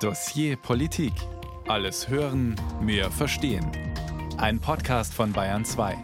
Dossier Politik. Alles hören, mehr verstehen. Ein Podcast von Bayern 2.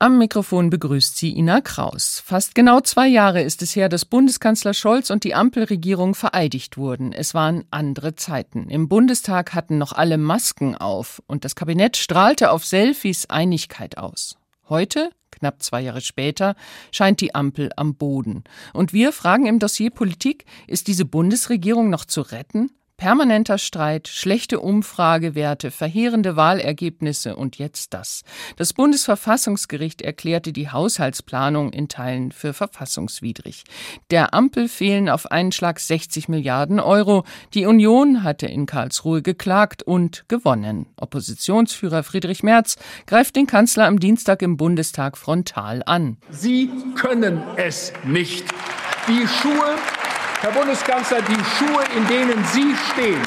Am Mikrofon begrüßt sie Ina Kraus. Fast genau zwei Jahre ist es her, dass Bundeskanzler Scholz und die Ampelregierung vereidigt wurden. Es waren andere Zeiten. Im Bundestag hatten noch alle Masken auf und das Kabinett strahlte auf Selfies Einigkeit aus. Heute Knapp zwei Jahre später scheint die Ampel am Boden. Und wir fragen im Dossier Politik, ist diese Bundesregierung noch zu retten? Permanenter Streit, schlechte Umfragewerte, verheerende Wahlergebnisse und jetzt das. Das Bundesverfassungsgericht erklärte die Haushaltsplanung in Teilen für verfassungswidrig. Der Ampel fehlen auf einen Schlag 60 Milliarden Euro. Die Union hatte in Karlsruhe geklagt und gewonnen. Oppositionsführer Friedrich Merz greift den Kanzler am Dienstag im Bundestag frontal an. Sie können es nicht. Die Schuhe Herr Bundeskanzler, die Schuhe, in denen Sie stehen,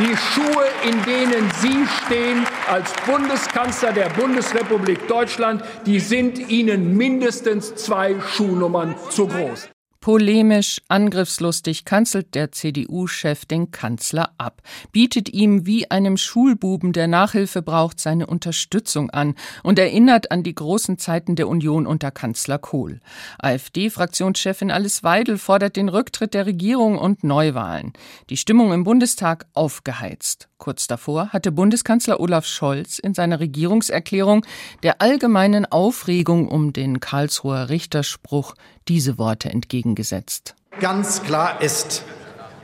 die Schuhe, in denen Sie stehen als Bundeskanzler der Bundesrepublik Deutschland, die sind Ihnen mindestens zwei Schuhnummern zu groß. Polemisch, angriffslustig kanzelt der CDU-Chef den Kanzler ab, bietet ihm wie einem Schulbuben, der Nachhilfe braucht, seine Unterstützung an und erinnert an die großen Zeiten der Union unter Kanzler Kohl. AfD-Fraktionschefin Alice Weidel fordert den Rücktritt der Regierung und Neuwahlen. Die Stimmung im Bundestag aufgeheizt. Kurz davor hatte Bundeskanzler Olaf Scholz in seiner Regierungserklärung der allgemeinen Aufregung um den Karlsruher Richterspruch diese Worte entgegengesetzt. Ganz klar ist,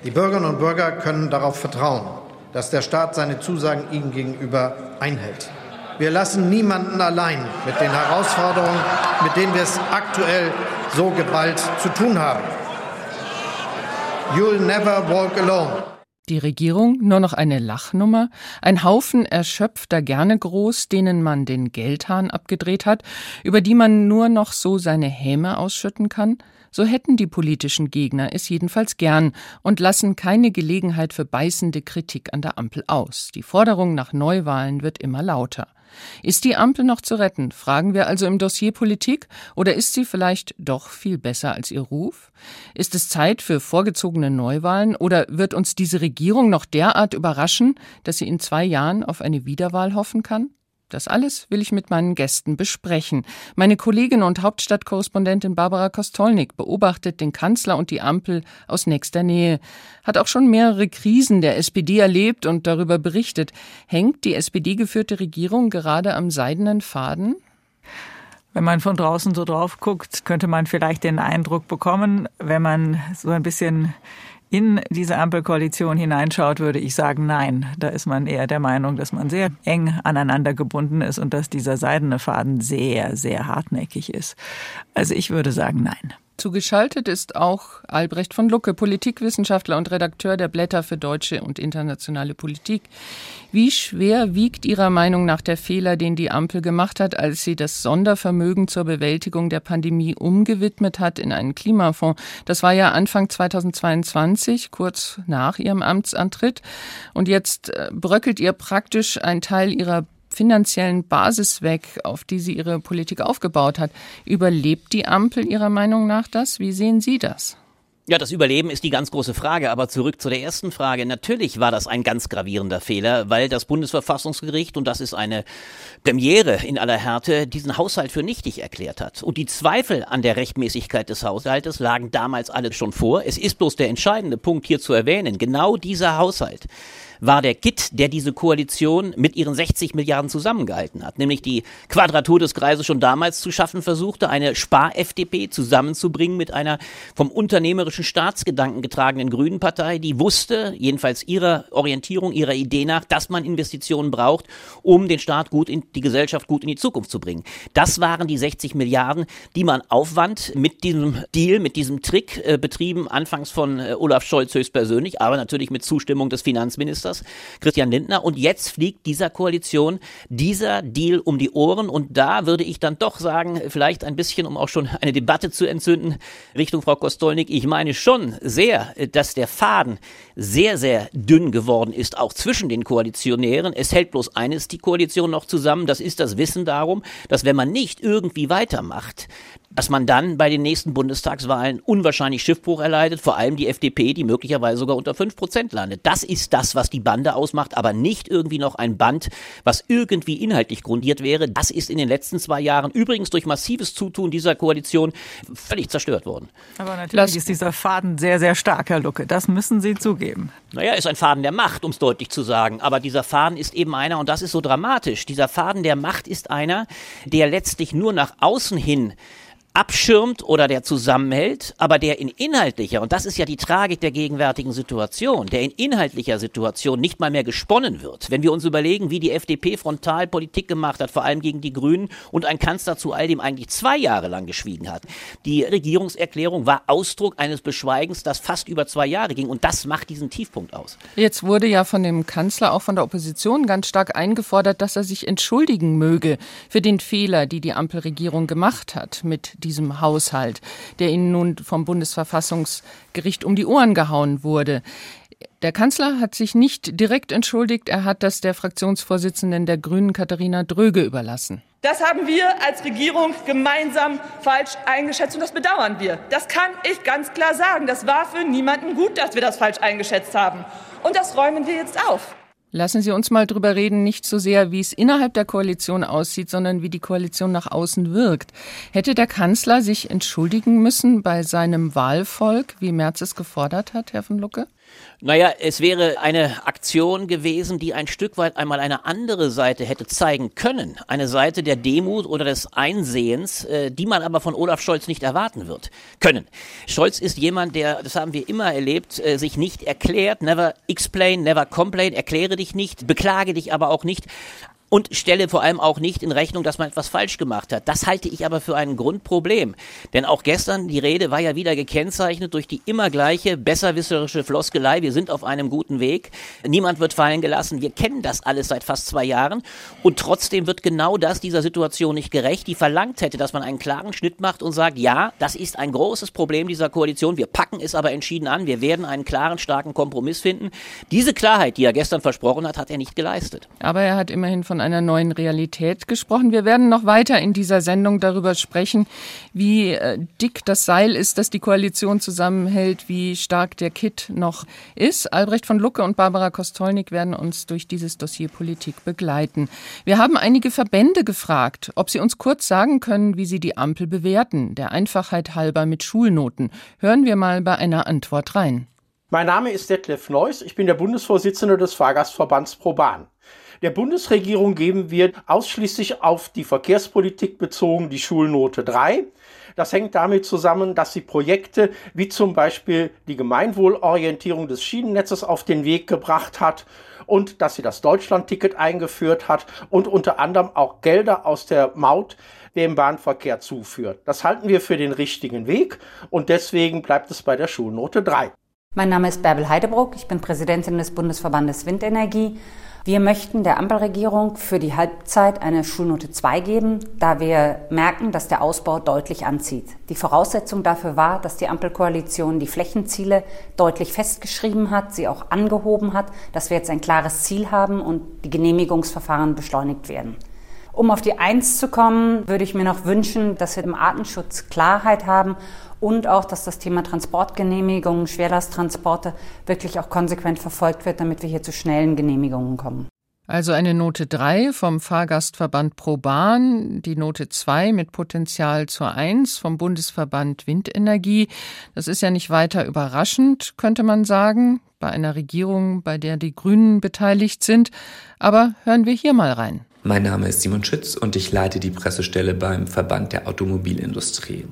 die Bürgerinnen und Bürger können darauf vertrauen, dass der Staat seine Zusagen ihnen gegenüber einhält. Wir lassen niemanden allein mit den Herausforderungen, mit denen wir es aktuell so geballt zu tun haben. You'll never walk alone. Die Regierung nur noch eine Lachnummer, ein Haufen erschöpfter gerne groß, denen man den Geldhahn abgedreht hat, über die man nur noch so seine Häme ausschütten kann? So hätten die politischen Gegner es jedenfalls gern und lassen keine Gelegenheit für beißende Kritik an der Ampel aus. Die Forderung nach Neuwahlen wird immer lauter. Ist die Ampel noch zu retten? Fragen wir also im Dossier Politik oder ist sie vielleicht doch viel besser als ihr Ruf? Ist es Zeit für vorgezogene Neuwahlen oder wird uns diese Regierung noch derart überraschen, dass sie in zwei Jahren auf eine Wiederwahl hoffen kann? Das alles will ich mit meinen Gästen besprechen. Meine Kollegin und Hauptstadtkorrespondentin Barbara Kostolnik beobachtet den Kanzler und die Ampel aus nächster Nähe, hat auch schon mehrere Krisen der SPD erlebt und darüber berichtet. Hängt die SPD-geführte Regierung gerade am seidenen Faden? Wenn man von draußen so drauf guckt, könnte man vielleicht den Eindruck bekommen, wenn man so ein bisschen in diese Ampelkoalition hineinschaut, würde ich sagen, nein. Da ist man eher der Meinung, dass man sehr eng aneinander gebunden ist und dass dieser seidene Faden sehr, sehr hartnäckig ist. Also ich würde sagen, nein. Zugeschaltet ist auch Albrecht von Lucke, Politikwissenschaftler und Redakteur der Blätter für deutsche und internationale Politik. Wie schwer wiegt Ihrer Meinung nach der Fehler, den die Ampel gemacht hat, als sie das Sondervermögen zur Bewältigung der Pandemie umgewidmet hat in einen Klimafonds? Das war ja Anfang 2022, kurz nach ihrem Amtsantritt. Und jetzt äh, bröckelt ihr praktisch ein Teil ihrer finanziellen Basis weg, auf die sie ihre Politik aufgebaut hat. Überlebt die Ampel Ihrer Meinung nach das? Wie sehen Sie das? Ja, das Überleben ist die ganz große Frage. Aber zurück zu der ersten Frage. Natürlich war das ein ganz gravierender Fehler, weil das Bundesverfassungsgericht, und das ist eine Premiere in aller Härte, diesen Haushalt für nichtig erklärt hat. Und die Zweifel an der Rechtmäßigkeit des Haushaltes lagen damals alle schon vor. Es ist bloß der entscheidende Punkt hier zu erwähnen. Genau dieser Haushalt war der Kit, der diese Koalition mit ihren 60 Milliarden zusammengehalten hat. Nämlich die Quadratur des Kreises schon damals zu schaffen versuchte, eine Spar-FDP zusammenzubringen mit einer vom unternehmerischen Staatsgedanken getragenen Grünen Partei, die wusste, jedenfalls ihrer Orientierung, ihrer Idee nach, dass man Investitionen braucht, um den Staat gut in die Gesellschaft gut in die Zukunft zu bringen. Das waren die 60 Milliarden, die man aufwand mit diesem Deal, mit diesem Trick äh, betrieben, anfangs von äh, Olaf Scholz höchstpersönlich, aber natürlich mit Zustimmung des Finanzministers Ministers Christian Lindner. Und jetzt fliegt dieser Koalition dieser Deal um die Ohren. Und da würde ich dann doch sagen, vielleicht ein bisschen, um auch schon eine Debatte zu entzünden, Richtung Frau Kostolnik. Ich meine schon sehr, dass der Faden sehr, sehr dünn geworden ist, auch zwischen den Koalitionären. Es hält bloß eines die Koalition noch zusammen. Das ist das Wissen darum, dass wenn man nicht irgendwie weitermacht, dass man dann bei den nächsten Bundestagswahlen unwahrscheinlich Schiffbruch erleidet, vor allem die FDP, die möglicherweise sogar unter 5 Prozent landet. Das ist das, was die Bande ausmacht, aber nicht irgendwie noch ein Band, was irgendwie inhaltlich grundiert wäre. Das ist in den letzten zwei Jahren übrigens durch massives Zutun dieser Koalition völlig zerstört worden. Aber natürlich Lass ist dieser Faden sehr, sehr stark, Herr Lucke. Das müssen Sie zugeben. Naja, ist ein Faden der Macht, um es deutlich zu sagen. Aber dieser Faden ist eben einer, und das ist so dramatisch, dieser Faden der Macht ist einer, der letztlich nur nach außen hin abschirmt oder der zusammenhält, aber der in inhaltlicher, und das ist ja die Tragik der gegenwärtigen Situation, der in inhaltlicher Situation nicht mal mehr gesponnen wird. Wenn wir uns überlegen, wie die FDP frontal Politik gemacht hat, vor allem gegen die Grünen und ein Kanzler zu all dem eigentlich zwei Jahre lang geschwiegen hat. Die Regierungserklärung war Ausdruck eines Beschweigens, das fast über zwei Jahre ging und das macht diesen Tiefpunkt aus. Jetzt wurde ja von dem Kanzler, auch von der Opposition ganz stark eingefordert, dass er sich entschuldigen möge für den Fehler, die die Ampelregierung gemacht hat mit diesem Haushalt, der Ihnen nun vom Bundesverfassungsgericht um die Ohren gehauen wurde. Der Kanzler hat sich nicht direkt entschuldigt, er hat das der Fraktionsvorsitzenden der Grünen Katharina Dröge überlassen. Das haben wir als Regierung gemeinsam falsch eingeschätzt und das bedauern wir. Das kann ich ganz klar sagen. Das war für niemanden gut, dass wir das falsch eingeschätzt haben. Und das räumen wir jetzt auf. Lassen Sie uns mal drüber reden, nicht so sehr, wie es innerhalb der Koalition aussieht, sondern wie die Koalition nach außen wirkt. Hätte der Kanzler sich entschuldigen müssen bei seinem Wahlvolk, wie Merz es gefordert hat, Herr von Lucke? Naja, es wäre eine Aktion gewesen, die ein Stück weit einmal eine andere Seite hätte zeigen können. Eine Seite der Demut oder des Einsehens, äh, die man aber von Olaf Scholz nicht erwarten wird können. Scholz ist jemand, der, das haben wir immer erlebt, äh, sich nicht erklärt, never explain, never complain, erkläre dich nicht, beklage dich aber auch nicht und stelle vor allem auch nicht in Rechnung, dass man etwas falsch gemacht hat. Das halte ich aber für ein Grundproblem. Denn auch gestern, die Rede war ja wieder gekennzeichnet durch die immer gleiche besserwisserische Floskelei. Wir sind auf einem guten Weg. Niemand wird fallen gelassen. Wir kennen das alles seit fast zwei Jahren. Und trotzdem wird genau das dieser Situation nicht gerecht, die verlangt hätte, dass man einen klaren Schnitt macht und sagt, ja, das ist ein großes Problem dieser Koalition. Wir packen es aber entschieden an. Wir werden einen klaren, starken Kompromiss finden. Diese Klarheit, die er gestern versprochen hat, hat er nicht geleistet. Aber er hat immerhin von einer neuen Realität gesprochen. Wir werden noch weiter in dieser Sendung darüber sprechen, wie äh, dick das Seil ist, das die Koalition zusammenhält, wie stark der Kit noch ist. Albrecht von Lucke und Barbara Kostolnik werden uns durch dieses Dossier Politik begleiten. Wir haben einige Verbände gefragt, ob sie uns kurz sagen können, wie sie die Ampel bewerten, der Einfachheit halber mit Schulnoten. Hören wir mal bei einer Antwort rein. Mein Name ist Detlef Neuss, ich bin der Bundesvorsitzende des Fahrgastverbands ProBahn. Der Bundesregierung geben wir ausschließlich auf die Verkehrspolitik bezogen die Schulnote 3. Das hängt damit zusammen, dass sie Projekte wie zum Beispiel die Gemeinwohlorientierung des Schienennetzes auf den Weg gebracht hat und dass sie das Deutschlandticket eingeführt hat und unter anderem auch Gelder aus der Maut dem Bahnverkehr zuführt. Das halten wir für den richtigen Weg und deswegen bleibt es bei der Schulnote 3. Mein Name ist Bärbel Heidebruck, ich bin Präsidentin des Bundesverbandes Windenergie wir möchten der Ampelregierung für die Halbzeit eine Schulnote 2 geben, da wir merken, dass der Ausbau deutlich anzieht. Die Voraussetzung dafür war, dass die Ampelkoalition die Flächenziele deutlich festgeschrieben hat, sie auch angehoben hat, dass wir jetzt ein klares Ziel haben und die Genehmigungsverfahren beschleunigt werden. Um auf die Eins zu kommen, würde ich mir noch wünschen, dass wir im Artenschutz Klarheit haben und auch, dass das Thema Transportgenehmigungen, Schwerlasttransporte wirklich auch konsequent verfolgt wird, damit wir hier zu schnellen Genehmigungen kommen. Also eine Note 3 vom Fahrgastverband ProBahn, die Note 2 mit Potenzial zur 1 vom Bundesverband Windenergie. Das ist ja nicht weiter überraschend, könnte man sagen, bei einer Regierung, bei der die Grünen beteiligt sind. Aber hören wir hier mal rein. Mein Name ist Simon Schütz und ich leite die Pressestelle beim Verband der Automobilindustrie.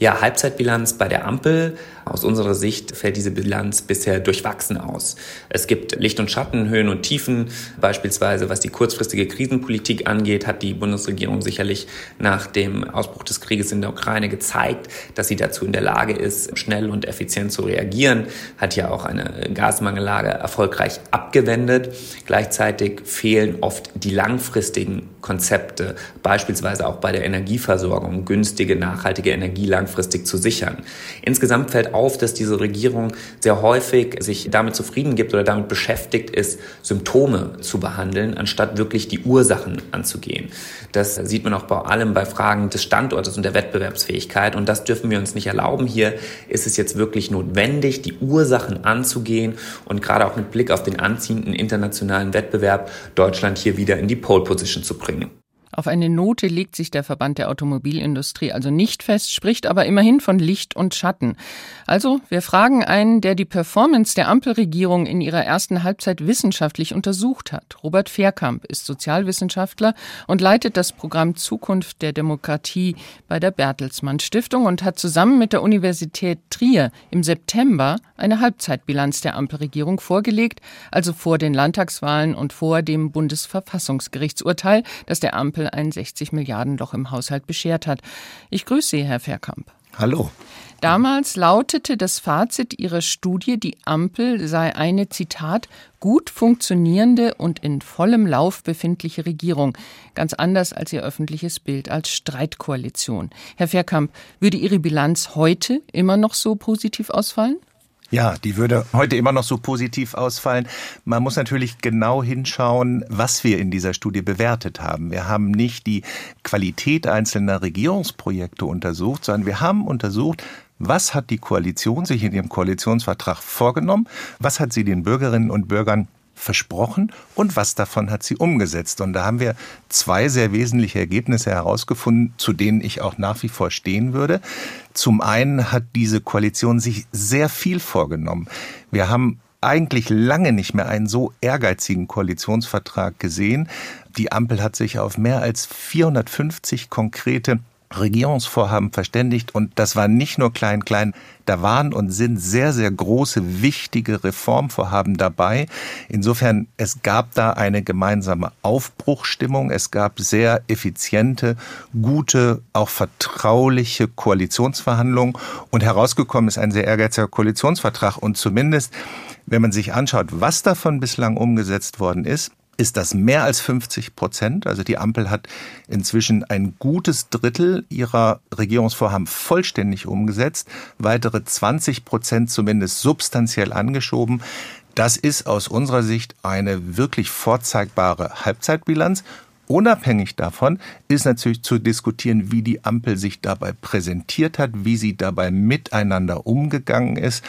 Ja, Halbzeitbilanz bei der Ampel. Aus unserer Sicht fällt diese Bilanz bisher durchwachsen aus. Es gibt Licht und Schatten, Höhen und Tiefen. Beispielsweise, was die kurzfristige Krisenpolitik angeht, hat die Bundesregierung sicherlich nach dem Ausbruch des Krieges in der Ukraine gezeigt, dass sie dazu in der Lage ist, schnell und effizient zu reagieren. Hat ja auch eine Gasmangellage erfolgreich abgewendet. Gleichzeitig fehlen oft die langfristigen Konzepte, beispielsweise auch bei der Energieversorgung, günstige, nachhaltige Energie langfristig zu sichern. Insgesamt fällt auf, dass diese Regierung sehr häufig sich damit zufrieden gibt oder damit beschäftigt ist, Symptome zu behandeln, anstatt wirklich die Ursachen anzugehen. Das sieht man auch bei allem bei Fragen des Standortes und der Wettbewerbsfähigkeit. Und das dürfen wir uns nicht erlauben. Hier ist es jetzt wirklich notwendig, die Ursachen anzugehen und gerade auch mit Blick auf den anziehenden internationalen Wettbewerb Deutschland hier wieder in die Pole Position zu bringen. Auf eine Note legt sich der Verband der Automobilindustrie also nicht fest, spricht aber immerhin von Licht und Schatten. Also, wir fragen einen, der die Performance der Ampelregierung in ihrer ersten Halbzeit wissenschaftlich untersucht hat. Robert Fairkamp ist Sozialwissenschaftler und leitet das Programm Zukunft der Demokratie bei der Bertelsmann Stiftung und hat zusammen mit der Universität Trier im September eine Halbzeitbilanz der Ampelregierung vorgelegt, also vor den Landtagswahlen und vor dem Bundesverfassungsgerichtsurteil, das der Ampel Ein 60 Milliarden Loch im Haushalt beschert hat. Ich grüße Sie, Herr Verkamp. Hallo. Damals lautete das Fazit Ihrer Studie, die Ampel sei eine, Zitat, gut funktionierende und in vollem Lauf befindliche Regierung, ganz anders als Ihr öffentliches Bild als Streitkoalition. Herr Verkamp, würde Ihre Bilanz heute immer noch so positiv ausfallen? Ja, die würde heute immer noch so positiv ausfallen. Man muss natürlich genau hinschauen, was wir in dieser Studie bewertet haben. Wir haben nicht die Qualität einzelner Regierungsprojekte untersucht, sondern wir haben untersucht, was hat die Koalition sich in ihrem Koalitionsvertrag vorgenommen? Was hat sie den Bürgerinnen und Bürgern versprochen und was davon hat sie umgesetzt. Und da haben wir zwei sehr wesentliche Ergebnisse herausgefunden, zu denen ich auch nach wie vor stehen würde. Zum einen hat diese Koalition sich sehr viel vorgenommen. Wir haben eigentlich lange nicht mehr einen so ehrgeizigen Koalitionsvertrag gesehen. Die Ampel hat sich auf mehr als 450 konkrete Regierungsvorhaben verständigt. Und das war nicht nur klein klein, da waren und sind sehr sehr große wichtige Reformvorhaben dabei. Insofern es gab da eine gemeinsame Aufbruchstimmung, es gab sehr effiziente, gute, auch vertrauliche Koalitionsverhandlungen. Und herausgekommen ist ein sehr ehrgeiziger Koalitionsvertrag. Und zumindest wenn man sich anschaut, was davon bislang umgesetzt worden ist, ist das mehr als 50 Prozent. Also die Ampel hat inzwischen ein gutes Drittel ihrer Regierungsvorhaben vollständig umgesetzt, weitere 20 Prozent zumindest substanziell angeschoben. Das ist aus unserer Sicht eine wirklich vorzeigbare Halbzeitbilanz. Unabhängig davon ist natürlich zu diskutieren, wie die Ampel sich dabei präsentiert hat, wie sie dabei miteinander umgegangen ist.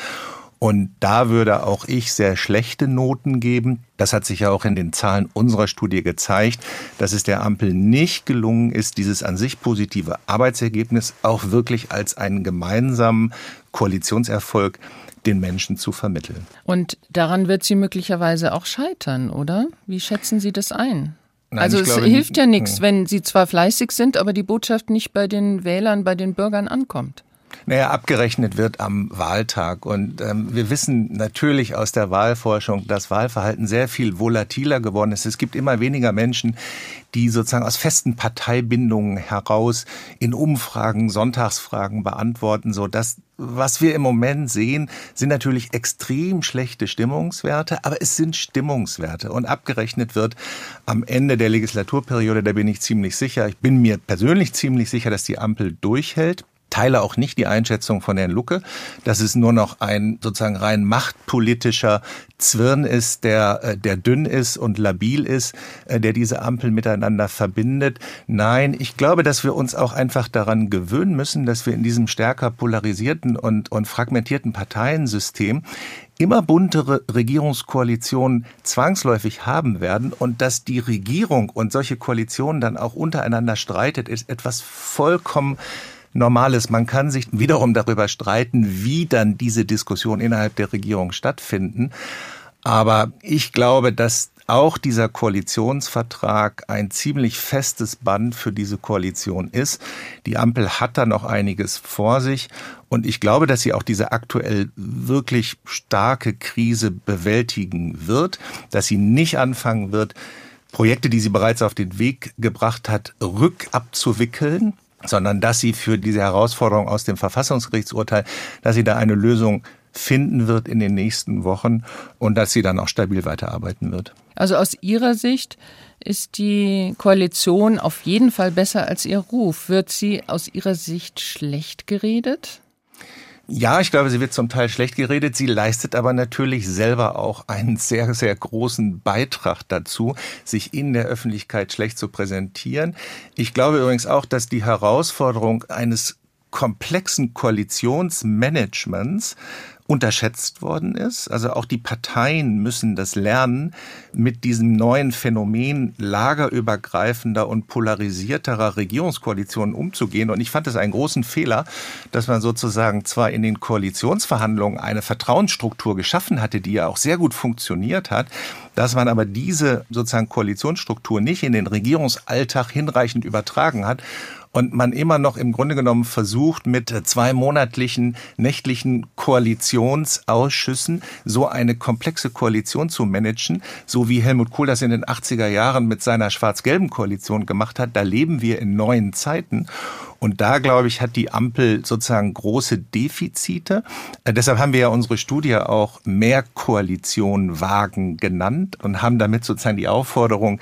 Und da würde auch ich sehr schlechte Noten geben. Das hat sich ja auch in den Zahlen unserer Studie gezeigt, dass es der Ampel nicht gelungen ist, dieses an sich positive Arbeitsergebnis auch wirklich als einen gemeinsamen Koalitionserfolg den Menschen zu vermitteln. Und daran wird sie möglicherweise auch scheitern, oder? Wie schätzen Sie das ein? Nein, also es hilft ja nichts, hm. wenn Sie zwar fleißig sind, aber die Botschaft nicht bei den Wählern, bei den Bürgern ankommt. Naja, abgerechnet wird am Wahltag. Und ähm, wir wissen natürlich aus der Wahlforschung, dass Wahlverhalten sehr viel volatiler geworden ist. Es gibt immer weniger Menschen, die sozusagen aus festen Parteibindungen heraus in Umfragen, Sonntagsfragen beantworten, so dass was wir im Moment sehen, sind natürlich extrem schlechte Stimmungswerte, aber es sind Stimmungswerte und abgerechnet wird am Ende der Legislaturperiode, da bin ich ziemlich sicher, ich bin mir persönlich ziemlich sicher, dass die Ampel durchhält teile auch nicht die Einschätzung von Herrn Lucke, dass es nur noch ein sozusagen rein machtpolitischer Zwirn ist, der, äh, der dünn ist und labil ist, äh, der diese Ampel miteinander verbindet. Nein, ich glaube, dass wir uns auch einfach daran gewöhnen müssen, dass wir in diesem stärker polarisierten und, und fragmentierten Parteiensystem immer buntere Regierungskoalitionen zwangsläufig haben werden und dass die Regierung und solche Koalitionen dann auch untereinander streitet, ist etwas vollkommen Normales. Man kann sich wiederum darüber streiten, wie dann diese Diskussionen innerhalb der Regierung stattfinden. Aber ich glaube, dass auch dieser Koalitionsvertrag ein ziemlich festes Band für diese Koalition ist. Die Ampel hat da noch einiges vor sich und ich glaube, dass sie auch diese aktuell wirklich starke Krise bewältigen wird, dass sie nicht anfangen wird, Projekte, die sie bereits auf den Weg gebracht hat, rückabzuwickeln, sondern dass sie für diese Herausforderung aus dem Verfassungsgerichtsurteil, dass sie da eine Lösung finden wird in den nächsten Wochen und dass sie dann auch stabil weiterarbeiten wird. Also aus Ihrer Sicht ist die Koalition auf jeden Fall besser als ihr Ruf. Wird sie aus Ihrer Sicht schlecht geredet? Ja, ich glaube, sie wird zum Teil schlecht geredet. Sie leistet aber natürlich selber auch einen sehr, sehr großen Beitrag dazu, sich in der Öffentlichkeit schlecht zu präsentieren. Ich glaube übrigens auch, dass die Herausforderung eines komplexen Koalitionsmanagements unterschätzt worden ist. Also auch die Parteien müssen das lernen, mit diesem neuen Phänomen lagerübergreifender und polarisierterer Regierungskoalitionen umzugehen. Und ich fand es einen großen Fehler, dass man sozusagen zwar in den Koalitionsverhandlungen eine Vertrauensstruktur geschaffen hatte, die ja auch sehr gut funktioniert hat, dass man aber diese sozusagen Koalitionsstruktur nicht in den Regierungsalltag hinreichend übertragen hat und man immer noch im Grunde genommen versucht, mit zwei monatlichen nächtlichen Koalitionsausschüssen so eine komplexe Koalition zu managen, so wie Helmut Kohl das in den 80er Jahren mit seiner schwarz-gelben Koalition gemacht hat. Da leben wir in neuen Zeiten. Und da, glaube ich, hat die Ampel sozusagen große Defizite. Äh, deshalb haben wir ja unsere Studie auch mehr Koalition wagen genannt und haben damit sozusagen die Aufforderung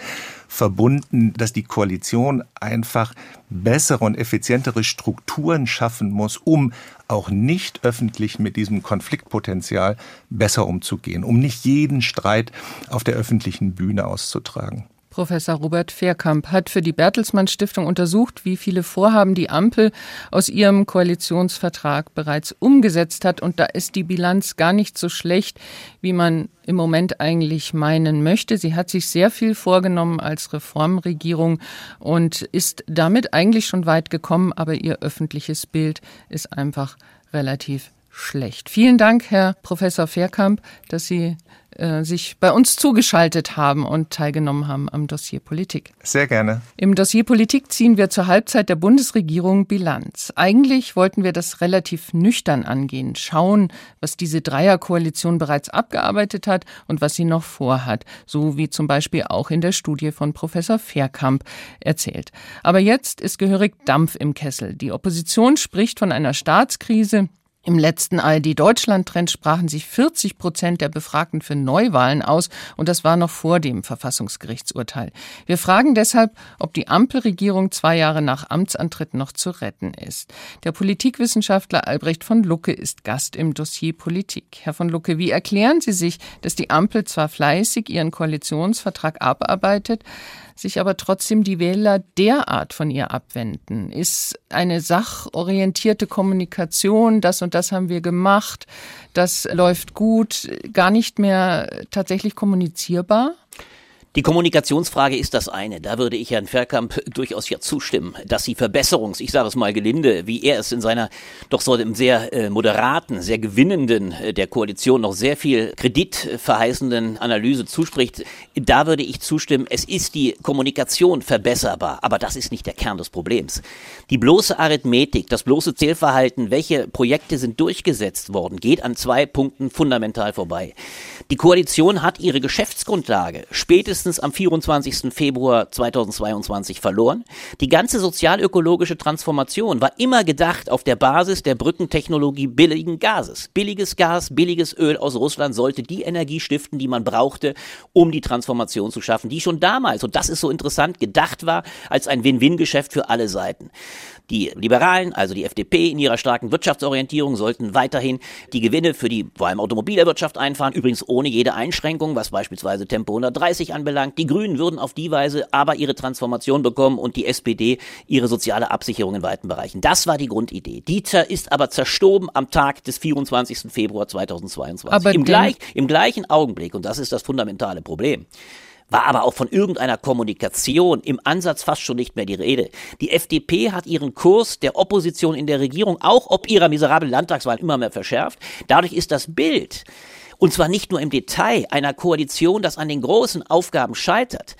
verbunden, dass die Koalition einfach bessere und effizientere Strukturen schaffen muss, um auch nicht öffentlich mit diesem Konfliktpotenzial besser umzugehen, um nicht jeden Streit auf der öffentlichen Bühne auszutragen. Professor Robert Fairkamp hat für die Bertelsmann Stiftung untersucht, wie viele Vorhaben die Ampel aus ihrem Koalitionsvertrag bereits umgesetzt hat. Und da ist die Bilanz gar nicht so schlecht, wie man im Moment eigentlich meinen möchte. Sie hat sich sehr viel vorgenommen als Reformregierung und ist damit eigentlich schon weit gekommen, aber ihr öffentliches Bild ist einfach relativ schlecht. Vielen Dank, Herr Professor Fairkamp, dass Sie äh, sich bei uns zugeschaltet haben und teilgenommen haben am Dossier Politik. Sehr gerne. Im Dossier Politik ziehen wir zur Halbzeit der Bundesregierung Bilanz. Eigentlich wollten wir das relativ nüchtern angehen, schauen, was diese Dreierkoalition bereits abgearbeitet hat und was sie noch vorhat, so wie zum Beispiel auch in der Studie von Professor Fairkamp erzählt. Aber jetzt ist gehörig Dampf im Kessel. Die Opposition spricht von einer Staatskrise, im letzten ARD-Deutschland-Trend sprachen sich 40 Prozent der Befragten für Neuwahlen aus und das war noch vor dem Verfassungsgerichtsurteil. Wir fragen deshalb, ob die Ampelregierung zwei Jahre nach Amtsantritt noch zu retten ist. Der Politikwissenschaftler Albrecht von Lucke ist Gast im Dossier Politik. Herr von Lucke, wie erklären Sie sich, dass die Ampel zwar fleißig ihren Koalitionsvertrag abarbeitet, sich aber trotzdem die Wähler derart von ihr abwenden? Ist eine sachorientierte Kommunikation, das und das haben wir gemacht, das läuft gut, gar nicht mehr tatsächlich kommunizierbar? Die Kommunikationsfrage ist das eine. Da würde ich Herrn Verkamp durchaus ja zustimmen, dass sie Verbesserungs, ich sage es mal gelinde, wie er es in seiner doch so einem sehr äh, moderaten, sehr gewinnenden äh, der Koalition noch sehr viel kreditverheißenden Analyse zuspricht, da würde ich zustimmen, es ist die Kommunikation verbesserbar, aber das ist nicht der Kern des Problems. Die bloße Arithmetik, das bloße Zählverhalten, welche Projekte sind durchgesetzt worden, geht an zwei Punkten fundamental vorbei. Die Koalition hat ihre Geschäftsgrundlage spätestens am 24. Februar 2022 verloren. Die ganze sozialökologische Transformation war immer gedacht auf der Basis der Brückentechnologie billigen Gases. Billiges Gas, billiges Öl aus Russland sollte die Energie stiften, die man brauchte, um die Transformation zu schaffen, die schon damals, und das ist so interessant, gedacht war als ein Win-Win-Geschäft für alle Seiten. Die Liberalen, also die FDP in ihrer starken Wirtschaftsorientierung, sollten weiterhin die Gewinne für die vor allem Automobilwirtschaft einfahren, übrigens ohne jede Einschränkung, was beispielsweise Tempo 130 anbelangt. Die Grünen würden auf die Weise aber ihre Transformation bekommen und die SPD ihre soziale Absicherung in weiten Bereichen. Das war die Grundidee. Die ist aber zerstoben am Tag des 24. Februar 2022. Aber Im, gleich, Im gleichen Augenblick, und das ist das fundamentale Problem, war aber auch von irgendeiner Kommunikation im Ansatz fast schon nicht mehr die Rede. Die FDP hat ihren Kurs der Opposition in der Regierung auch ob ihrer miserablen Landtagswahl immer mehr verschärft. Dadurch ist das Bild, und zwar nicht nur im Detail, einer Koalition, das an den großen Aufgaben scheitert,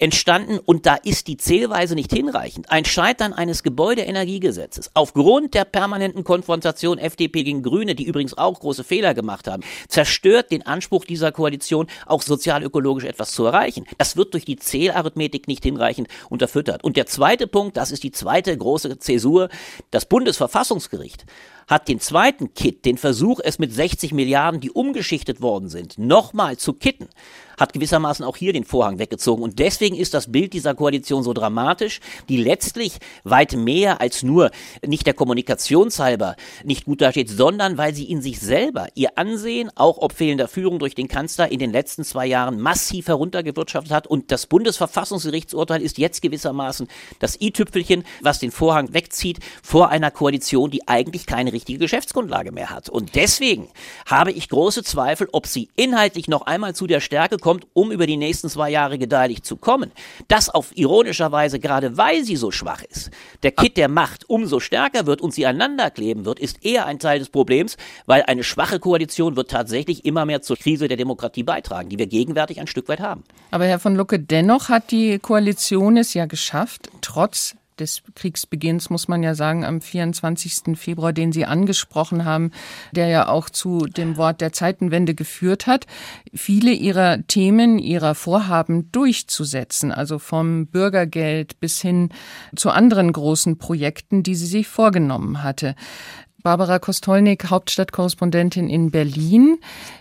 entstanden und da ist die Zählweise nicht hinreichend. Ein Scheitern eines Gebäudeenergiegesetzes aufgrund der permanenten Konfrontation FDP gegen Grüne, die übrigens auch große Fehler gemacht haben, zerstört den Anspruch dieser Koalition, auch sozialökologisch etwas zu erreichen. Das wird durch die Zählarithmetik nicht hinreichend unterfüttert. Und der zweite Punkt, das ist die zweite große Zäsur, das Bundesverfassungsgericht hat den zweiten Kit, den Versuch, es mit 60 Milliarden, die umgeschichtet worden sind, nochmal zu kitten, hat gewissermaßen auch hier den Vorhang weggezogen. Und deswegen ist das Bild dieser Koalition so dramatisch, die letztlich weit mehr als nur nicht der Kommunikationshalber nicht gut dasteht, sondern weil sie in sich selber ihr Ansehen, auch ob fehlender Führung durch den Kanzler, in den letzten zwei Jahren massiv heruntergewirtschaftet hat. Und das Bundesverfassungsgerichtsurteil ist jetzt gewissermaßen das i-Tüpfelchen, was den Vorhang wegzieht vor einer Koalition, die eigentlich keine richtige Geschäftsgrundlage mehr hat. Und deswegen habe ich große Zweifel, ob sie inhaltlich noch einmal zu der Stärke kommt, um über die nächsten zwei Jahre gedeihlich zu kommen. Das auf ironischerweise gerade weil sie so schwach ist, der Kit der Macht umso stärker wird und sie einander kleben wird, ist eher ein Teil des Problems, weil eine schwache Koalition wird tatsächlich immer mehr zur Krise der Demokratie beitragen, die wir gegenwärtig ein Stück weit haben. Aber Herr von Lucke, dennoch hat die Koalition es ja geschafft, trotz des Kriegsbeginns, muss man ja sagen, am 24. Februar, den Sie angesprochen haben, der ja auch zu dem Wort der Zeitenwende geführt hat, viele Ihrer Themen, Ihrer Vorhaben durchzusetzen, also vom Bürgergeld bis hin zu anderen großen Projekten, die sie sich vorgenommen hatte. Barbara Kostolnik, Hauptstadtkorrespondentin in Berlin.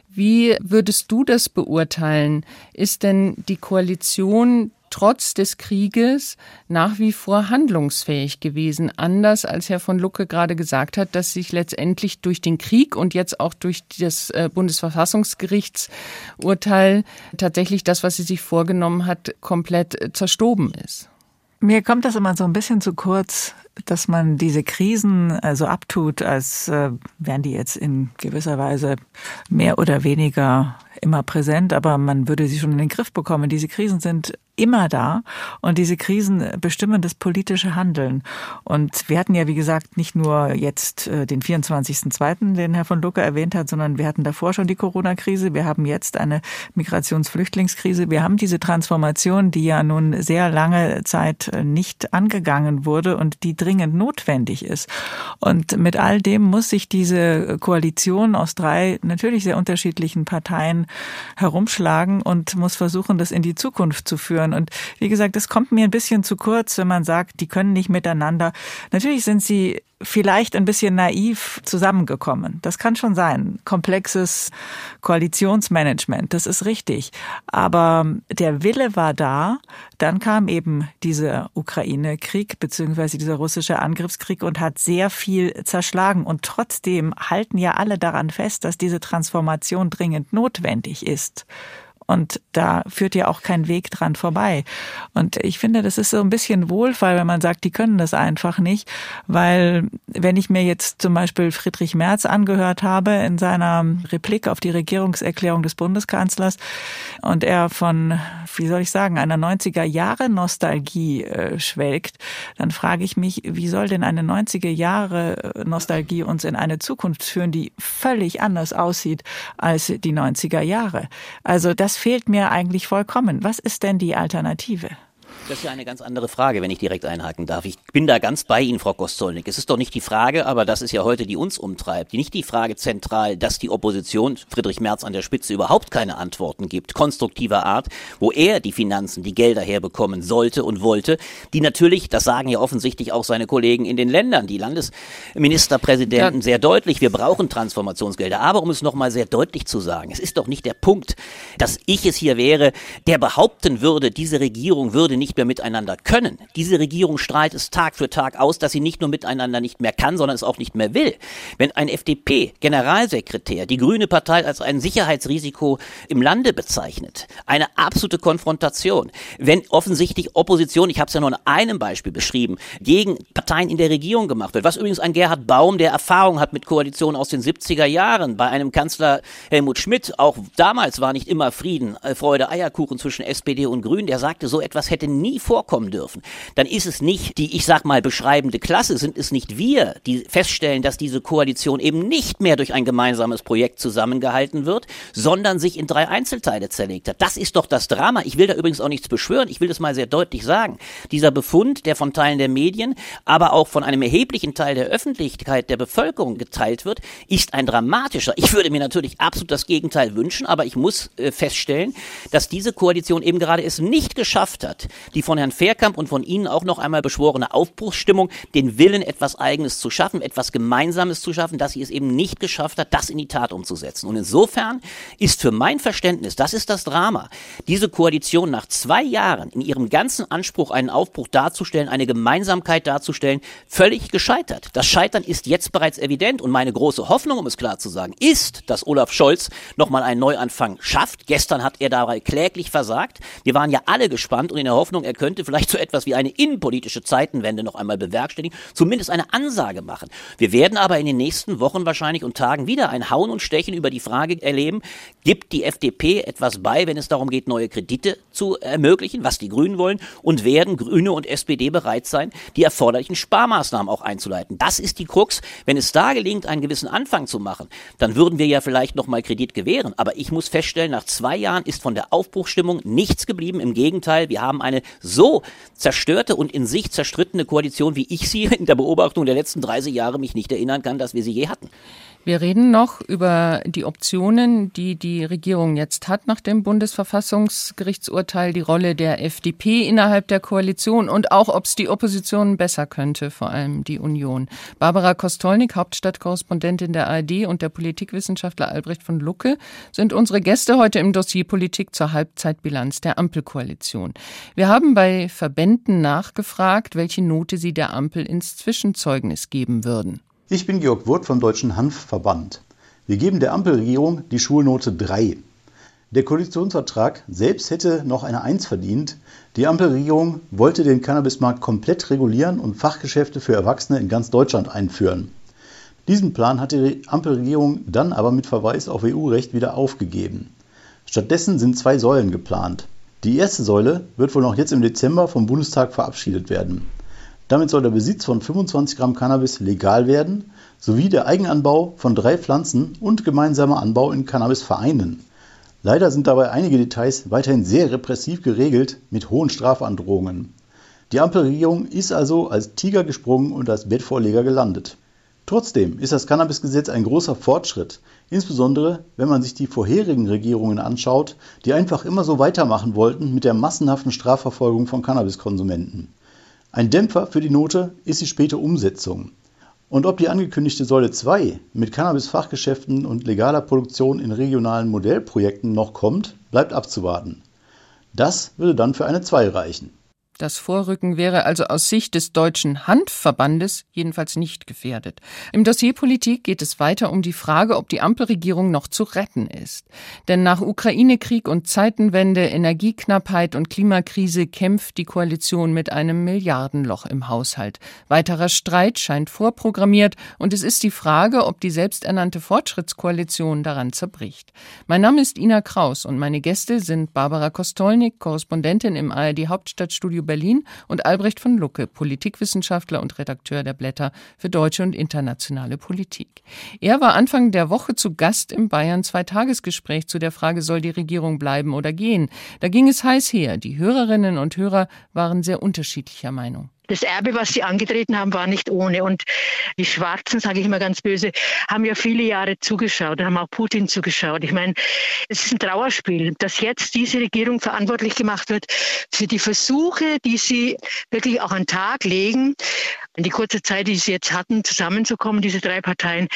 Wie würdest du das beurteilen? Ist denn die Koalition trotz des Krieges nach wie vor handlungsfähig gewesen. Anders als Herr von Lucke gerade gesagt hat, dass sich letztendlich durch den Krieg und jetzt auch durch das äh, Bundesverfassungsgerichtsurteil tatsächlich das, was sie sich vorgenommen hat, komplett äh, zerstoben ist. Mir kommt das immer so ein bisschen zu kurz, dass man diese Krisen äh, so abtut, als wären die jetzt in gewisser Weise mehr oder weniger immer präsent, aber man würde sie schon in den Griff bekommen. Diese Krisen sind immer da und diese Krisen bestimmen das politische Handeln. Und wir hatten ja, wie gesagt, nicht nur jetzt äh, den 24.2., den Herr von Lucke erwähnt hat, sondern wir hatten davor schon die Corona-Krise. Wir haben jetzt eine Migrationsflüchtlingskrise. Wir haben diese Transformation, die ja nun sehr lange Zeit nicht angegangen wurde und die dringend notwendig ist. Und mit all dem muss sich diese Koalition aus drei natürlich sehr unterschiedlichen Parteien herumschlagen und muss versuchen, das in die Zukunft zu führen. Und wie gesagt, es kommt mir ein bisschen zu kurz, wenn man sagt, die können nicht miteinander. Natürlich sind sie vielleicht ein bisschen naiv zusammengekommen. Das kann schon sein. Komplexes Koalitionsmanagement, das ist richtig. Aber der Wille war da. Dann kam eben dieser Ukraine-Krieg beziehungsweise dieser russische Angriffskrieg und hat sehr viel zerschlagen. Und trotzdem halten ja alle daran fest, dass diese Transformation dringend notwendig ist. Und da führt ja auch kein Weg dran vorbei. Und ich finde, das ist so ein bisschen Wohlfall, wenn man sagt, die können das einfach nicht. Weil wenn ich mir jetzt zum Beispiel Friedrich Merz angehört habe in seiner Replik auf die Regierungserklärung des Bundeskanzlers und er von, wie soll ich sagen, einer 90er Jahre Nostalgie äh, schwelgt, dann frage ich mich, wie soll denn eine 90er Jahre Nostalgie uns in eine Zukunft führen, die völlig anders aussieht als die 90er Jahre? Also das fehlt mir eigentlich vollkommen. Was ist denn die Alternative? Das ist ja eine ganz andere Frage, wenn ich direkt einhaken darf. Ich bin da ganz bei Ihnen, Frau Kostolnik. Es ist doch nicht die Frage, aber das ist ja heute, die uns umtreibt. Nicht die Frage zentral, dass die Opposition, Friedrich Merz an der Spitze, überhaupt keine Antworten gibt, konstruktiver Art, wo er die Finanzen, die Gelder herbekommen sollte und wollte, die natürlich, das sagen ja offensichtlich auch seine Kollegen in den Ländern, die Landesministerpräsidenten ja. sehr deutlich, wir brauchen Transformationsgelder. Aber um es nochmal sehr deutlich zu sagen, es ist doch nicht der Punkt, dass ich es hier wäre, der behaupten würde, diese Regierung würde nicht mehr miteinander können. Diese Regierung strahlt es Tag für Tag aus, dass sie nicht nur miteinander nicht mehr kann, sondern es auch nicht mehr will. Wenn ein FDP-Generalsekretär die Grüne Partei als ein Sicherheitsrisiko im Lande bezeichnet, eine absolute Konfrontation, wenn offensichtlich Opposition, ich habe es ja nur an einem Beispiel beschrieben, gegen Parteien in der Regierung gemacht wird, was übrigens ein Gerhard Baum, der Erfahrung hat mit Koalitionen aus den 70er Jahren, bei einem Kanzler Helmut Schmidt, auch damals war nicht immer Frieden, äh, Freude, Eierkuchen zwischen SPD und Grünen, der sagte, so etwas hätte nie nie vorkommen dürfen, dann ist es nicht die, ich sag mal, beschreibende Klasse, sind es nicht wir, die feststellen, dass diese Koalition eben nicht mehr durch ein gemeinsames Projekt zusammengehalten wird, sondern sich in drei Einzelteile zerlegt hat. Das ist doch das Drama. Ich will da übrigens auch nichts beschwören. Ich will das mal sehr deutlich sagen. Dieser Befund, der von Teilen der Medien, aber auch von einem erheblichen Teil der Öffentlichkeit, der Bevölkerung geteilt wird, ist ein dramatischer. Ich würde mir natürlich absolut das Gegenteil wünschen, aber ich muss äh, feststellen, dass diese Koalition eben gerade es nicht geschafft hat, die von Herrn Fairkamp und von Ihnen auch noch einmal beschworene Aufbruchsstimmung, den Willen, etwas Eigenes zu schaffen, etwas Gemeinsames zu schaffen, dass sie es eben nicht geschafft hat, das in die Tat umzusetzen. Und insofern ist für mein Verständnis, das ist das Drama, diese Koalition nach zwei Jahren in ihrem ganzen Anspruch, einen Aufbruch darzustellen, eine Gemeinsamkeit darzustellen, völlig gescheitert. Das Scheitern ist jetzt bereits evident und meine große Hoffnung, um es klar zu sagen, ist, dass Olaf Scholz nochmal einen Neuanfang schafft. Gestern hat er dabei kläglich versagt. Wir waren ja alle gespannt und in der Hoffnung, er könnte vielleicht so etwas wie eine innenpolitische Zeitenwende noch einmal bewerkstelligen, zumindest eine Ansage machen. Wir werden aber in den nächsten Wochen wahrscheinlich und Tagen wieder ein Hauen und Stechen über die Frage erleben, gibt die FDP etwas bei, wenn es darum geht, neue Kredite zu ermöglichen, was die Grünen wollen, und werden Grüne und SPD bereit sein, die erforderlichen Sparmaßnahmen auch einzuleiten. Das ist die Krux. Wenn es da gelingt, einen gewissen Anfang zu machen, dann würden wir ja vielleicht noch mal Kredit gewähren. Aber ich muss feststellen, nach zwei Jahren ist von der Aufbruchstimmung nichts geblieben. Im Gegenteil, wir haben eine so zerstörte und in sich zerstrittene Koalition, wie ich sie in der Beobachtung der letzten 30 Jahre mich nicht erinnern kann, dass wir sie je hatten. Wir reden noch über die Optionen, die die Regierung jetzt hat nach dem Bundesverfassungsgerichtsurteil, die Rolle der FDP innerhalb der Koalition und auch, ob es die Opposition besser könnte, vor allem die Union. Barbara Kostolnik, Hauptstadtkorrespondentin der ARD und der Politikwissenschaftler Albrecht von Lucke sind unsere Gäste heute im Dossier Politik zur Halbzeitbilanz der Ampelkoalition. Wir haben bei Verbänden nachgefragt, welche Note sie der Ampel ins Zwischenzeugnis geben würden. Ich bin Georg Wurth vom Deutschen Hanfverband. Wir geben der Ampelregierung die Schulnote 3. Der Koalitionsvertrag selbst hätte noch eine 1 verdient. Die Ampelregierung wollte den Cannabismarkt komplett regulieren und Fachgeschäfte für Erwachsene in ganz Deutschland einführen. Diesen Plan hat die Ampelregierung dann aber mit Verweis auf EU-Recht wieder aufgegeben. Stattdessen sind zwei Säulen geplant. Die erste Säule wird wohl noch jetzt im Dezember vom Bundestag verabschiedet werden. Damit soll der Besitz von 25 Gramm Cannabis legal werden, sowie der Eigenanbau von drei Pflanzen und gemeinsamer Anbau in Cannabisvereinen. Leider sind dabei einige Details weiterhin sehr repressiv geregelt mit hohen Strafandrohungen. Die Ampelregierung ist also als Tiger gesprungen und als Bettvorleger gelandet. Trotzdem ist das Cannabisgesetz ein großer Fortschritt, insbesondere wenn man sich die vorherigen Regierungen anschaut, die einfach immer so weitermachen wollten mit der massenhaften Strafverfolgung von Cannabiskonsumenten. Ein Dämpfer für die Note ist die späte Umsetzung. Und ob die angekündigte Säule 2 mit Cannabis-Fachgeschäften und legaler Produktion in regionalen Modellprojekten noch kommt, bleibt abzuwarten. Das würde dann für eine 2 reichen. Das Vorrücken wäre also aus Sicht des Deutschen Handverbandes jedenfalls nicht gefährdet. Im Dossier Politik geht es weiter um die Frage, ob die Ampelregierung noch zu retten ist. Denn nach Ukraine-Krieg und Zeitenwende, Energieknappheit und Klimakrise kämpft die Koalition mit einem Milliardenloch im Haushalt. Weiterer Streit scheint vorprogrammiert und es ist die Frage, ob die selbsternannte Fortschrittskoalition daran zerbricht. Mein Name ist Ina Kraus und meine Gäste sind Barbara Kostolnik, Korrespondentin im ARD Hauptstadtstudio Berlin und Albrecht von Lucke, Politikwissenschaftler und Redakteur der Blätter für deutsche und internationale Politik. Er war Anfang der Woche zu Gast im Bayern Zweitagesgespräch zu der Frage, soll die Regierung bleiben oder gehen? Da ging es heiß her. Die Hörerinnen und Hörer waren sehr unterschiedlicher Meinung das Erbe, was sie angetreten haben, war nicht ohne. Und die Schwarzen, sage ich immer ganz böse, haben ja viele Jahre zugeschaut, haben auch Putin zugeschaut. Ich meine, es ist ein Trauerspiel, dass jetzt diese Regierung verantwortlich gemacht wird für die Versuche, die sie wirklich auch an den Tag legen. In die kurze Zeit, die sie jetzt hatten, zusammenzukommen, diese drei Parteien,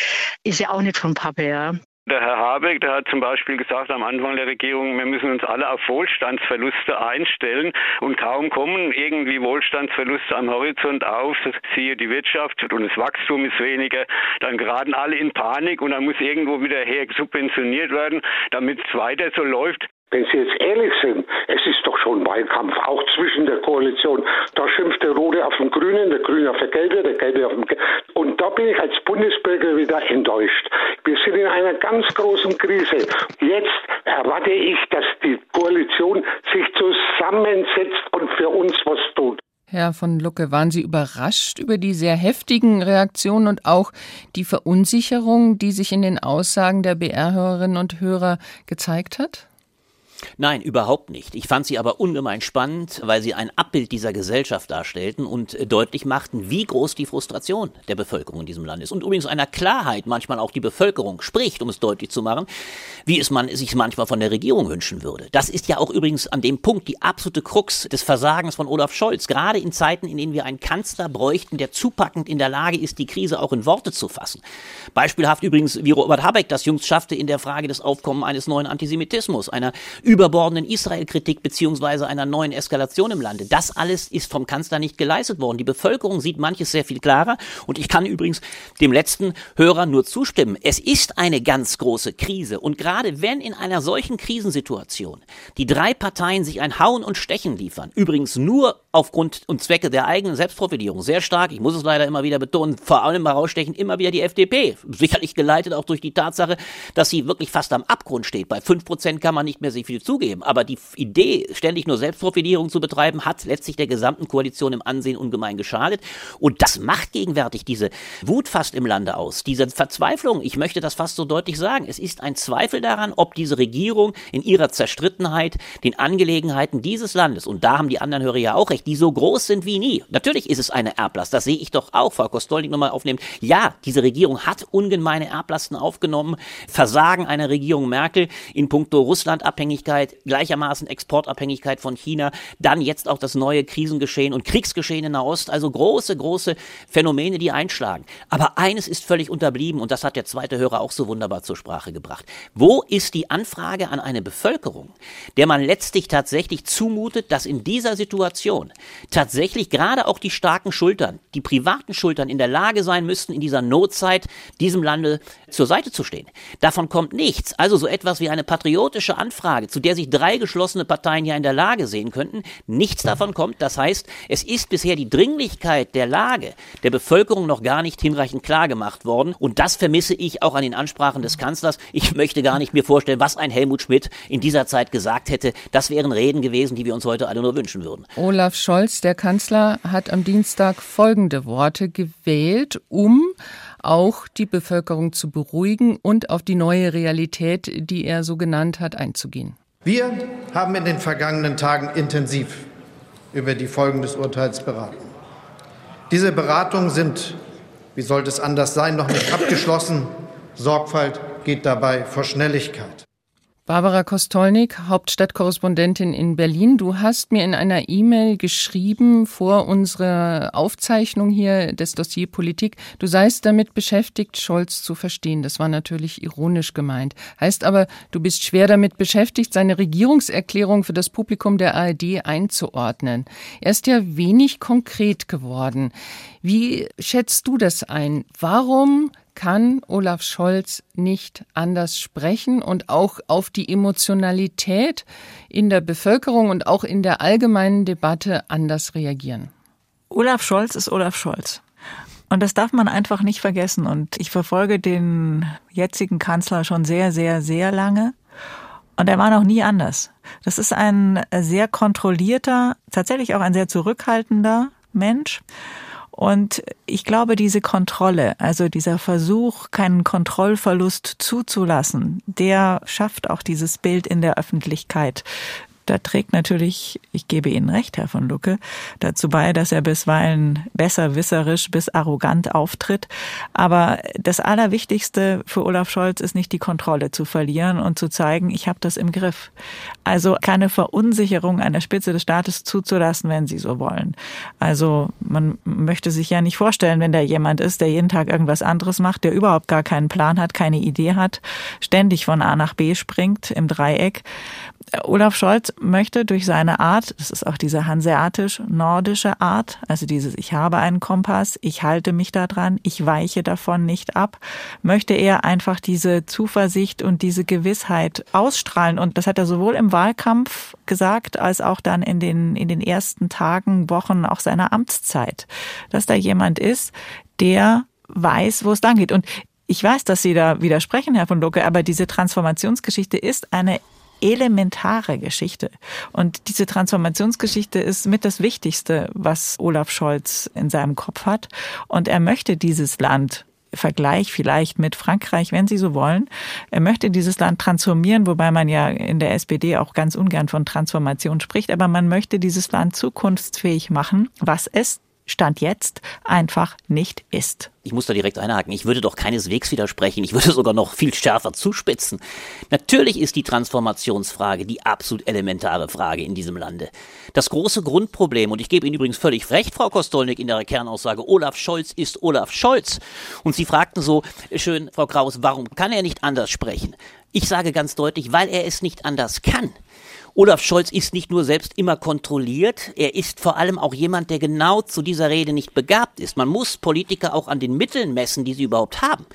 ist ja auch nicht vom Pappe, ja. Der Herr Habeck, der hat zum Beispiel gesagt am Anfang der Regierung, wir müssen uns alle auf Wohlstandsverluste einstellen und kaum kommen irgendwie Wohlstandsverluste am Horizont auf, das siehe die Wirtschaft und das Wachstum ist weniger, dann geraten alle in Panik und dann muss irgendwo wieder her subventioniert werden, damit es weiter so läuft. Wenn Sie jetzt ehrlich sind, es ist doch schon Wahlkampf, auch zwischen der Koalition. Da schimpft der Rote auf den Grünen, der Grüne auf der Gelbe, der Gelbe auf den Gelbe. Und da bin ich als Bundesbürger wieder enttäuscht. Wir sind in einer ganz großen Krise. Jetzt erwarte ich, dass die Koalition sich zusammensetzt und für uns was tut. Herr von Lucke, waren Sie überrascht über die sehr heftigen Reaktionen und auch die Verunsicherung, die sich in den Aussagen der BR-Hörerinnen und Hörer gezeigt hat? Nein, überhaupt nicht. Ich fand sie aber ungemein spannend, weil sie ein Abbild dieser Gesellschaft darstellten und äh, deutlich machten, wie groß die Frustration der Bevölkerung in diesem Land ist. Und übrigens einer Klarheit manchmal auch die Bevölkerung spricht, um es deutlich zu machen, wie es man sich manchmal von der Regierung wünschen würde. Das ist ja auch übrigens an dem Punkt die absolute Krux des Versagens von Olaf Scholz. Gerade in Zeiten, in denen wir einen Kanzler bräuchten, der zupackend in der Lage ist, die Krise auch in Worte zu fassen. Beispielhaft übrigens, wie Robert Habeck das jüngst schaffte in der Frage des Aufkommens eines neuen Antisemitismus, einer überbordenden Israel-Kritik beziehungsweise einer neuen Eskalation im Lande. Das alles ist vom Kanzler nicht geleistet worden. Die Bevölkerung sieht manches sehr viel klarer. Und ich kann übrigens dem letzten Hörer nur zustimmen. Es ist eine ganz große Krise. Und gerade wenn in einer solchen Krisensituation die drei Parteien sich ein Hauen und Stechen liefern, übrigens nur aufgrund und Zwecke der eigenen Selbstprofilierung, sehr stark, ich muss es leider immer wieder betonen, vor allem herausstechen immer wieder die FDP. Sicherlich geleitet auch durch die Tatsache, dass sie wirklich fast am Abgrund steht. Bei fünf Prozent kann man nicht mehr sehr viel zugeben. Aber die Idee, ständig nur Selbstprofilierung zu betreiben, hat letztlich der gesamten Koalition im Ansehen ungemein geschadet. Und das macht gegenwärtig diese Wut fast im Lande aus. Diese Verzweiflung, ich möchte das fast so deutlich sagen. Es ist ein Zweifel daran, ob diese Regierung in ihrer Zerstrittenheit den Angelegenheiten dieses Landes, und da haben die anderen Hörer ja auch recht, die so groß sind wie nie. Natürlich ist es eine Erblast, das sehe ich doch auch, Frau Kostolnik nochmal aufnehmen. Ja, diese Regierung hat ungemeine Erblasten aufgenommen. Versagen einer Regierung Merkel in puncto Russland-Abhängigkeit, gleichermaßen Exportabhängigkeit von China, dann jetzt auch das neue Krisengeschehen und Kriegsgeschehen in Nahost, also große, große Phänomene, die einschlagen. Aber eines ist völlig unterblieben und das hat der zweite Hörer auch so wunderbar zur Sprache gebracht. Wo ist die Anfrage an eine Bevölkerung, der man letztlich tatsächlich zumutet, dass in dieser Situation tatsächlich gerade auch die starken Schultern, die privaten Schultern in der Lage sein müssten, in dieser Notzeit diesem Lande zur Seite zu stehen. Davon kommt nichts. Also so etwas wie eine patriotische Anfrage, zu der sich drei geschlossene Parteien ja in der Lage sehen könnten. Nichts davon kommt. Das heißt, es ist bisher die Dringlichkeit der Lage der Bevölkerung noch gar nicht hinreichend klar gemacht worden. Und das vermisse ich auch an den Ansprachen des Kanzlers. Ich möchte gar nicht mir vorstellen, was ein Helmut Schmidt in dieser Zeit gesagt hätte. Das wären Reden gewesen, die wir uns heute alle nur wünschen würden. Olaf Scholz, der Kanzler, hat am Dienstag folgende Worte gewählt, um auch die Bevölkerung zu beruhigen und auf die neue Realität, die er so genannt hat, einzugehen. Wir haben in den vergangenen Tagen intensiv über die Folgen des Urteils beraten. Diese Beratungen sind, wie sollte es anders sein, noch nicht abgeschlossen. Sorgfalt geht dabei vor Schnelligkeit. Barbara Kostolnik, Hauptstadtkorrespondentin in Berlin. Du hast mir in einer E-Mail geschrieben vor unserer Aufzeichnung hier des Dossier Politik, du seist damit beschäftigt, Scholz zu verstehen. Das war natürlich ironisch gemeint. Heißt aber, du bist schwer damit beschäftigt, seine Regierungserklärung für das Publikum der ARD einzuordnen. Er ist ja wenig konkret geworden. Wie schätzt du das ein? Warum kann Olaf Scholz nicht anders sprechen und auch auf die Emotionalität in der Bevölkerung und auch in der allgemeinen Debatte anders reagieren. Olaf Scholz ist Olaf Scholz. Und das darf man einfach nicht vergessen. Und ich verfolge den jetzigen Kanzler schon sehr, sehr, sehr lange. Und er war noch nie anders. Das ist ein sehr kontrollierter, tatsächlich auch ein sehr zurückhaltender Mensch. Und ich glaube, diese Kontrolle, also dieser Versuch, keinen Kontrollverlust zuzulassen, der schafft auch dieses Bild in der Öffentlichkeit da trägt natürlich, ich gebe Ihnen recht, Herr von Lucke, dazu bei, dass er bisweilen besserwisserisch bis arrogant auftritt. Aber das Allerwichtigste für Olaf Scholz ist nicht die Kontrolle zu verlieren und zu zeigen, ich habe das im Griff. Also keine Verunsicherung an der Spitze des Staates zuzulassen, wenn Sie so wollen. Also man möchte sich ja nicht vorstellen, wenn da jemand ist, der jeden Tag irgendwas anderes macht, der überhaupt gar keinen Plan hat, keine Idee hat, ständig von A nach B springt im Dreieck. Olaf Scholz möchte durch seine Art, das ist auch diese hanseatisch-nordische Art, also dieses Ich habe einen Kompass, ich halte mich da dran, ich weiche davon nicht ab, möchte er einfach diese Zuversicht und diese Gewissheit ausstrahlen. Und das hat er sowohl im Wahlkampf gesagt, als auch dann in den, in den ersten Tagen, Wochen auch seiner Amtszeit, dass da jemand ist, der weiß, wo es lang geht. Und ich weiß, dass Sie da widersprechen, Herr von Lucke, aber diese Transformationsgeschichte ist eine elementare Geschichte. Und diese Transformationsgeschichte ist mit das Wichtigste, was Olaf Scholz in seinem Kopf hat. Und er möchte dieses Land Vergleich vielleicht mit Frankreich, wenn Sie so wollen. Er möchte dieses Land transformieren, wobei man ja in der SPD auch ganz ungern von Transformation spricht, aber man möchte dieses Land zukunftsfähig machen, was es Stand jetzt einfach nicht ist. Ich muss da direkt einhaken. Ich würde doch keineswegs widersprechen. Ich würde sogar noch viel schärfer zuspitzen. Natürlich ist die Transformationsfrage die absolut elementare Frage in diesem Lande. Das große Grundproblem, und ich gebe Ihnen übrigens völlig recht, Frau Kostolnik, in der Kernaussage, Olaf Scholz ist Olaf Scholz. Und Sie fragten so schön, Frau Kraus, warum kann er nicht anders sprechen? Ich sage ganz deutlich, weil er es nicht anders kann. Olaf Scholz ist nicht nur selbst immer kontrolliert, er ist vor allem auch jemand, der genau zu dieser Rede nicht begabt ist. Man muss Politiker auch an den Mitteln messen, die sie überhaupt haben.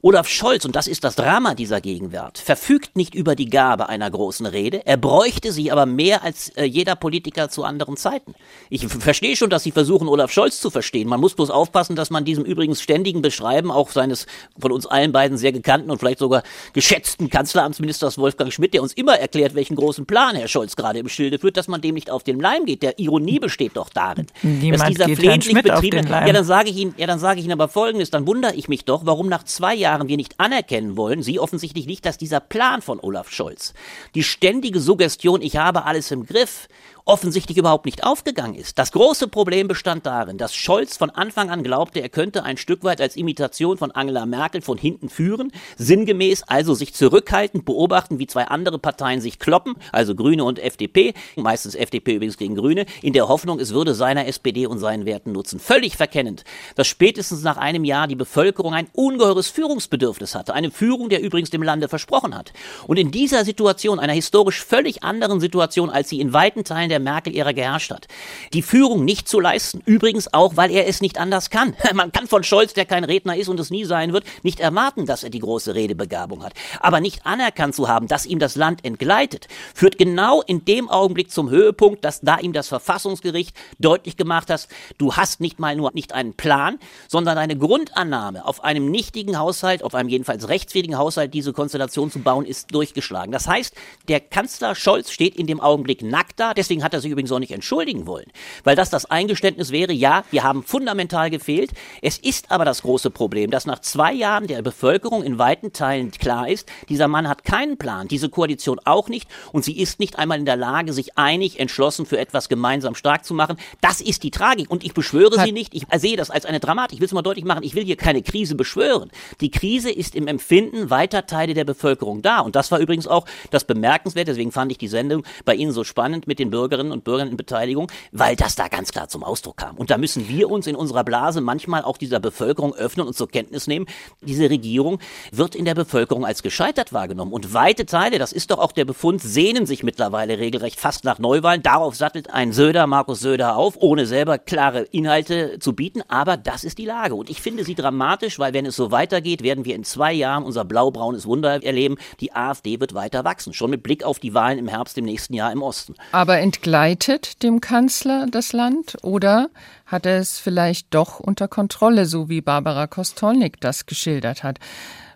Olaf Scholz, und das ist das Drama dieser Gegenwart, verfügt nicht über die Gabe einer großen Rede, er bräuchte sie aber mehr als äh, jeder Politiker zu anderen Zeiten. Ich verstehe schon, dass Sie versuchen, Olaf Scholz zu verstehen. Man muss bloß aufpassen, dass man diesem übrigens ständigen Beschreiben auch seines von uns allen beiden sehr gekannten und vielleicht sogar geschätzten Kanzleramtsministers Wolfgang Schmidt, der uns immer erklärt, welchen großen Plan er Herr Scholz gerade im Schilde führt, dass man dem nicht auf den Leim geht. Der Ironie besteht doch darin. Niemand dass dieser flehentlich betriebene, ja, dann sage ich Ihnen, ja, dann sage ich Ihnen aber Folgendes, dann wundere ich mich doch, warum nach zwei Jahren wir nicht anerkennen wollen, Sie offensichtlich nicht, dass dieser Plan von Olaf Scholz, die ständige Suggestion, ich habe alles im Griff, offensichtlich überhaupt nicht aufgegangen ist. Das große Problem bestand darin, dass Scholz von Anfang an glaubte, er könnte ein Stück weit als Imitation von Angela Merkel von hinten führen, sinngemäß also sich zurückhaltend beobachten, wie zwei andere Parteien sich kloppen, also Grüne und FDP, meistens FDP übrigens gegen Grüne, in der Hoffnung, es würde seiner SPD und seinen Werten nutzen. Völlig verkennend, dass spätestens nach einem Jahr die Bevölkerung ein ungeheures Führungsbedürfnis hatte, eine Führung, der übrigens dem Lande versprochen hat. Und in dieser Situation, einer historisch völlig anderen Situation, als sie in weiten Teilen der Merkel-Ära geherrscht hat, die Führung nicht zu leisten, übrigens auch, weil er es nicht anders kann. Man kann von Scholz, der kein Redner ist und es nie sein wird, nicht erwarten, dass er die große Redebegabung hat. Aber nicht anerkannt zu haben, dass ihm das Land entgleitet, führt genau in dem Augenblick zum Höhepunkt, dass da ihm das Verfassungsgericht deutlich gemacht hat, du hast nicht mal nur nicht einen Plan, sondern eine Grundannahme auf einem nichtigen Haushalt, auf einem jedenfalls rechtswidrigen Haushalt, diese Konstellation zu bauen, ist durchgeschlagen. Das heißt, der Kanzler Scholz steht in dem Augenblick nackt da, deswegen hat er sich übrigens auch nicht entschuldigen wollen, weil das das Eingeständnis wäre, ja, wir haben fundamental gefehlt. Es ist aber das große Problem, dass nach zwei Jahren der Bevölkerung in weiten Teilen klar ist, dieser Mann hat keinen Plan, diese Koalition auch nicht und sie ist nicht einmal in der Lage, sich einig, entschlossen für etwas gemeinsam stark zu machen. Das ist die Tragik und ich beschwöre sie nicht, ich sehe das als eine Dramatik. Ich will es mal deutlich machen, ich will hier keine Krise beschwören. Die Krise ist im Empfinden weiter Teile der Bevölkerung da und das war übrigens auch das Bemerkenswerte, deswegen fand ich die Sendung bei Ihnen so spannend mit den Bürgerinnen und Bürgern in Beteiligung, weil das da ganz klar zum Ausdruck kam. Und da müssen wir uns in unserer Blase manchmal auch dieser Bevölkerung öffnen und zur Kenntnis nehmen, diese Regierung wird in der Bevölkerung als gescheitert wahrgenommen. Und weite Teile, das ist doch auch der Befund, sehnen sich mittlerweile regelrecht fast nach Neuwahlen. Darauf sattelt ein Söder, Markus Söder auf, ohne selber klare Inhalte zu bieten. Aber das ist die Lage. Und ich finde sie dramatisch, weil wenn es so weitergeht, werden wir in zwei Jahren unser blau-braunes Wunder erleben. Die AfD wird weiter wachsen. Schon mit Blick auf die Wahlen im Herbst im nächsten Jahr im Osten. Aber entgleitet dem Kanzler das Land oder hat er es vielleicht doch unter Kontrolle, so wie Barbara Kostolnik das geschildert hat?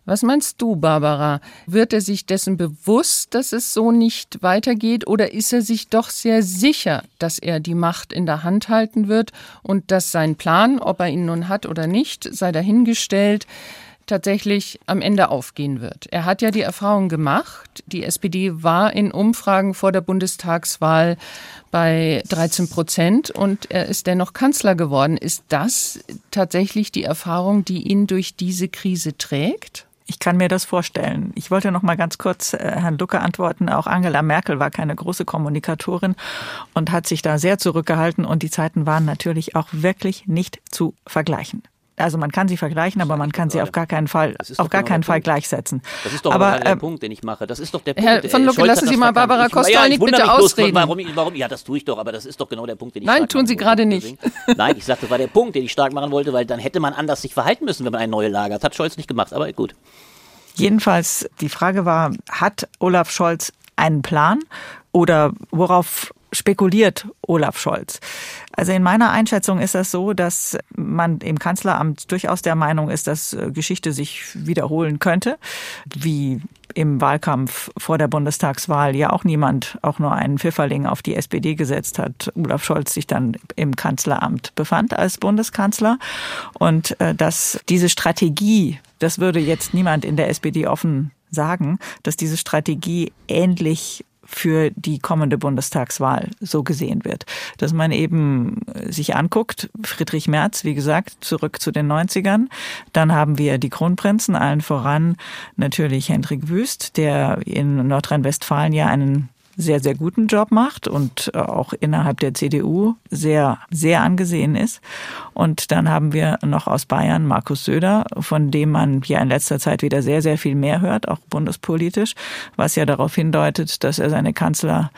Was meinst du, Barbara? Wird er sich dessen bewusst, dass es so nicht weitergeht, oder ist er sich doch sehr sicher, dass er die Macht in der Hand halten wird und dass sein Plan, ob er ihn nun hat oder nicht, sei dahingestellt, tatsächlich am Ende aufgehen wird. Er hat ja die Erfahrung gemacht, die SPD war in Umfragen vor der Bundestagswahl bei 13 Prozent und er ist dennoch Kanzler geworden. Ist das tatsächlich die Erfahrung, die ihn durch diese Krise trägt? Ich kann mir das vorstellen. Ich wollte noch mal ganz kurz äh, Herrn Lucke antworten. Auch Angela Merkel war keine große Kommunikatorin und hat sich da sehr zurückgehalten. Und die Zeiten waren natürlich auch wirklich nicht zu vergleichen. Also man kann sie vergleichen, aber man kann sie auf gar keinen Fall, auf gar genau keinen Fall Punkt. gleichsetzen. Das ist doch aber aber der äh, Punkt, den ich mache. Das ist doch der Herr Punkt. von Äh, Lucke, Scholz lassen Sie mal verkannt. Barbara Ich- ja, bitte mich bloß, ausreden. Warum, warum, ja, das tue ich doch, aber das ist doch genau der Punkt, den ich Nein, stark tun Sie gerade nicht. Nein, ich sagte, das war der Punkt, den ich stark machen wollte, weil dann hätte man anders sich verhalten müssen, wenn man eine neue Lage hat. Hat Scholz nicht gemacht, aber gut. Jedenfalls, die Frage war, hat Olaf Scholz einen Plan oder worauf spekuliert Olaf Scholz? Also in meiner Einschätzung ist das so, dass man im Kanzleramt durchaus der Meinung ist, dass äh, Geschichte sich wiederholen könnte, wie im Wahlkampf vor der Bundestagswahl ja auch niemand auch nur einen Pfifferling auf die SPD gesetzt hat. Olaf Scholz sich dann im Kanzleramt befand als Bundeskanzler und äh, dass diese Strategie, das würde jetzt niemand in der SPD offen sagen, dass diese Strategie ähnlich für die kommende Bundestagswahl so gesehen wird. Dass man eben sich anguckt, Friedrich Merz, wie gesagt, zurück zu den 90ern. Dann haben wir die Kronprinzen, allen voran natürlich Hendrik Wüst, der in Nordrhein-Westfalen ja einen sehr, sehr guten Job macht und auch innerhalb der CDU sehr, sehr angesehen ist. Und dann haben wir noch aus Bayern Markus Söder, von dem man ja in letzter Zeit wieder sehr, sehr viel mehr hört, auch bundespolitisch, was ja darauf hindeutet, dass er seine Kanzler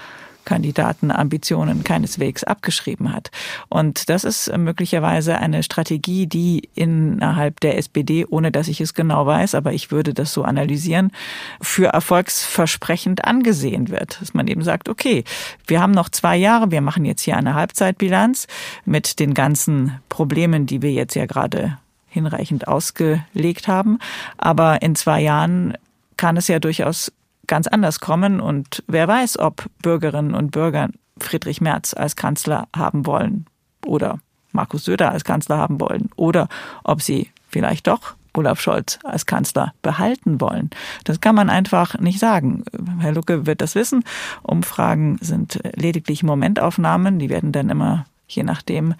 Kandidatenambitionen keineswegs abgeschrieben hat. Und das ist möglicherweise eine Strategie, die innerhalb der SPD, ohne dass ich es genau weiß, aber ich würde das so analysieren, für erfolgsversprechend angesehen wird. Dass man eben sagt, okay, wir haben noch zwei Jahre, wir machen jetzt hier eine Halbzeitbilanz mit den ganzen Problemen, die wir jetzt ja gerade hinreichend ausgelegt haben. Aber in zwei Jahren kann es ja durchaus ganz anders kommen und wer weiß, ob Bürgerinnen und Bürger Friedrich Merz als Kanzler haben wollen oder Markus Söder als Kanzler haben wollen oder ob sie vielleicht doch Olaf Scholz als Kanzler behalten wollen. Das kann man einfach nicht sagen. Herr Lucke wird das wissen. Umfragen sind lediglich Momentaufnahmen. Die werden dann immer je nachdem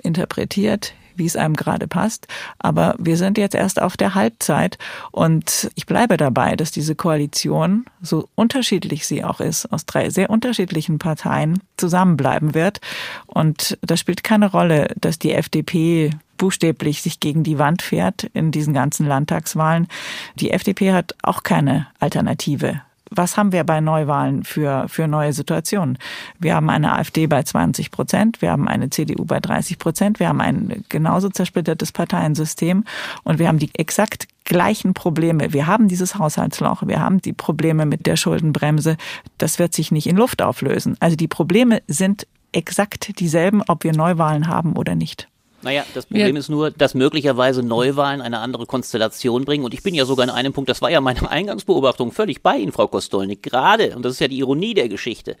interpretiert wie es einem gerade passt. Aber wir sind jetzt erst auf der Halbzeit und ich bleibe dabei, dass diese Koalition, so unterschiedlich sie auch ist, aus drei sehr unterschiedlichen Parteien zusammenbleiben wird. Und das spielt keine Rolle, dass die FDP buchstäblich sich gegen die Wand fährt in diesen ganzen Landtagswahlen. Die FDP hat auch keine Alternative was haben wir bei Neuwahlen für, für neue Situationen? Wir haben eine AfD bei 20 Prozent, wir haben eine CDU bei 30 Prozent, wir haben ein genauso zersplittertes Parteiensystem und wir haben die exakt gleichen Probleme. Wir haben dieses Haushaltsloch, wir haben die Probleme mit der Schuldenbremse. Das wird sich nicht in Luft auflösen. Also die Probleme sind exakt dieselben, ob wir Neuwahlen haben oder nicht. Naja, das Problem ja. ist nur, dass möglicherweise Neuwahlen eine andere Konstellation bringen. Und ich bin ja sogar in einem Punkt, das war ja meine Eingangsbeobachtung, völlig bei Ihnen, Frau Kostolnik. Gerade, und das ist ja die Ironie der Geschichte,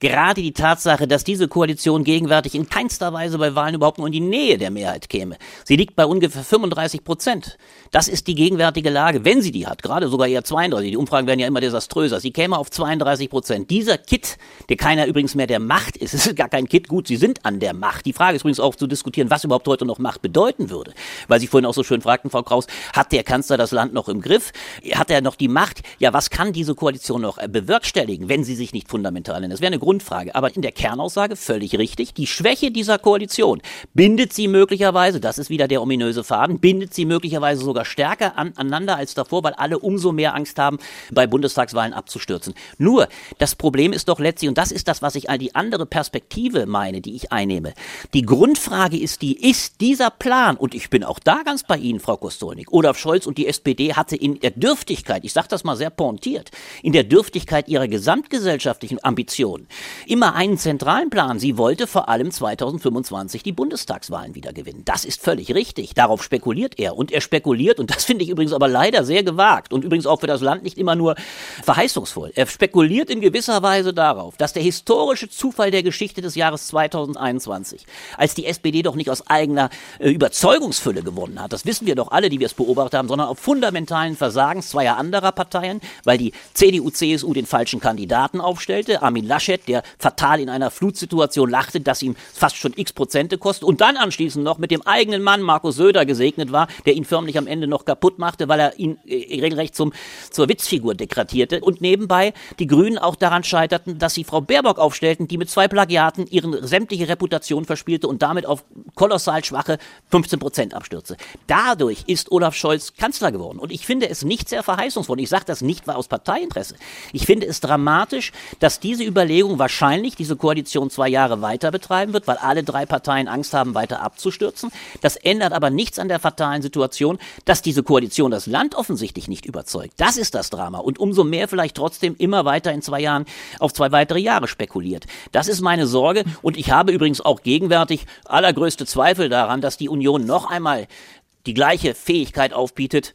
gerade die Tatsache, dass diese Koalition gegenwärtig in keinster Weise bei Wahlen überhaupt nur in die Nähe der Mehrheit käme. Sie liegt bei ungefähr 35 Prozent. Das ist die gegenwärtige Lage, wenn sie die hat. Gerade sogar eher 32. Die Umfragen werden ja immer desaströser. Sie käme auf 32 Prozent. Dieser Kit, der keiner übrigens mehr der Macht ist, ist gar kein Kit. Gut, sie sind an der Macht. Die Frage ist übrigens auch zu diskutieren, was überhaupt heute noch Macht bedeuten würde. Weil Sie vorhin auch so schön fragten, Frau Kraus, hat der Kanzler das Land noch im Griff? Hat er noch die Macht? Ja, was kann diese Koalition noch äh, bewerkstelligen, wenn sie sich nicht fundamental ändert? Das wäre eine Grundfrage. Aber in der Kernaussage völlig richtig. Die Schwäche dieser Koalition bindet sie möglicherweise, das ist wieder der ominöse Faden, bindet sie möglicherweise sogar stärker an, aneinander als davor, weil alle umso mehr Angst haben, bei Bundestagswahlen abzustürzen. Nur, das Problem ist doch letztlich, und das ist das, was ich all die andere Perspektive meine, die ich einnehme. Die Grundfrage ist die, ist dieser Plan, und ich bin auch da ganz bei Ihnen, Frau Kostolnik, Olaf Scholz und die SPD hatte in der Dürftigkeit, ich sage das mal sehr pointiert, in der Dürftigkeit ihrer gesamtgesellschaftlichen Ambitionen immer einen zentralen Plan. Sie wollte vor allem 2025 die Bundestagswahlen wieder gewinnen. Das ist völlig richtig. Darauf spekuliert er. Und er spekuliert, und das finde ich übrigens aber leider sehr gewagt und übrigens auch für das Land nicht immer nur verheißungsvoll. Er spekuliert in gewisser Weise darauf, dass der historische Zufall der Geschichte des Jahres 2021, als die SPD doch nicht aus eigener äh, Überzeugungsfülle gewonnen hat. Das wissen wir doch alle, die wir es beobachtet haben, sondern auf fundamentalen Versagens zweier anderer Parteien, weil die CDU, CSU den falschen Kandidaten aufstellte. Armin Laschet, der fatal in einer Flutsituation lachte, dass ihm fast schon x Prozente kostet und dann anschließend noch mit dem eigenen Mann Markus Söder gesegnet war, der ihn förmlich am Ende noch kaputt machte, weil er ihn äh, regelrecht zum, zur Witzfigur degradierte. Und nebenbei die Grünen auch daran scheiterten, dass sie Frau Baerbock aufstellten, die mit zwei Plagiaten ihren sämtliche Reputation verspielte und damit auf kolossal kolossal schwache 15 Prozent Abstürze. Dadurch ist Olaf Scholz Kanzler geworden. Und ich finde es nicht sehr verheißungsvoll. Ich sage das nicht aus Parteiinteresse. Ich finde es dramatisch, dass diese Überlegung wahrscheinlich diese Koalition zwei Jahre weiter betreiben wird, weil alle drei Parteien Angst haben, weiter abzustürzen. Das ändert aber nichts an der fatalen Situation, dass diese Koalition das Land offensichtlich nicht überzeugt. Das ist das Drama. Und umso mehr vielleicht trotzdem immer weiter in zwei Jahren auf zwei weitere Jahre spekuliert. Das ist meine Sorge. Und ich habe übrigens auch gegenwärtig allergrößte Zweifel daran, dass die Union noch einmal die gleiche Fähigkeit aufbietet,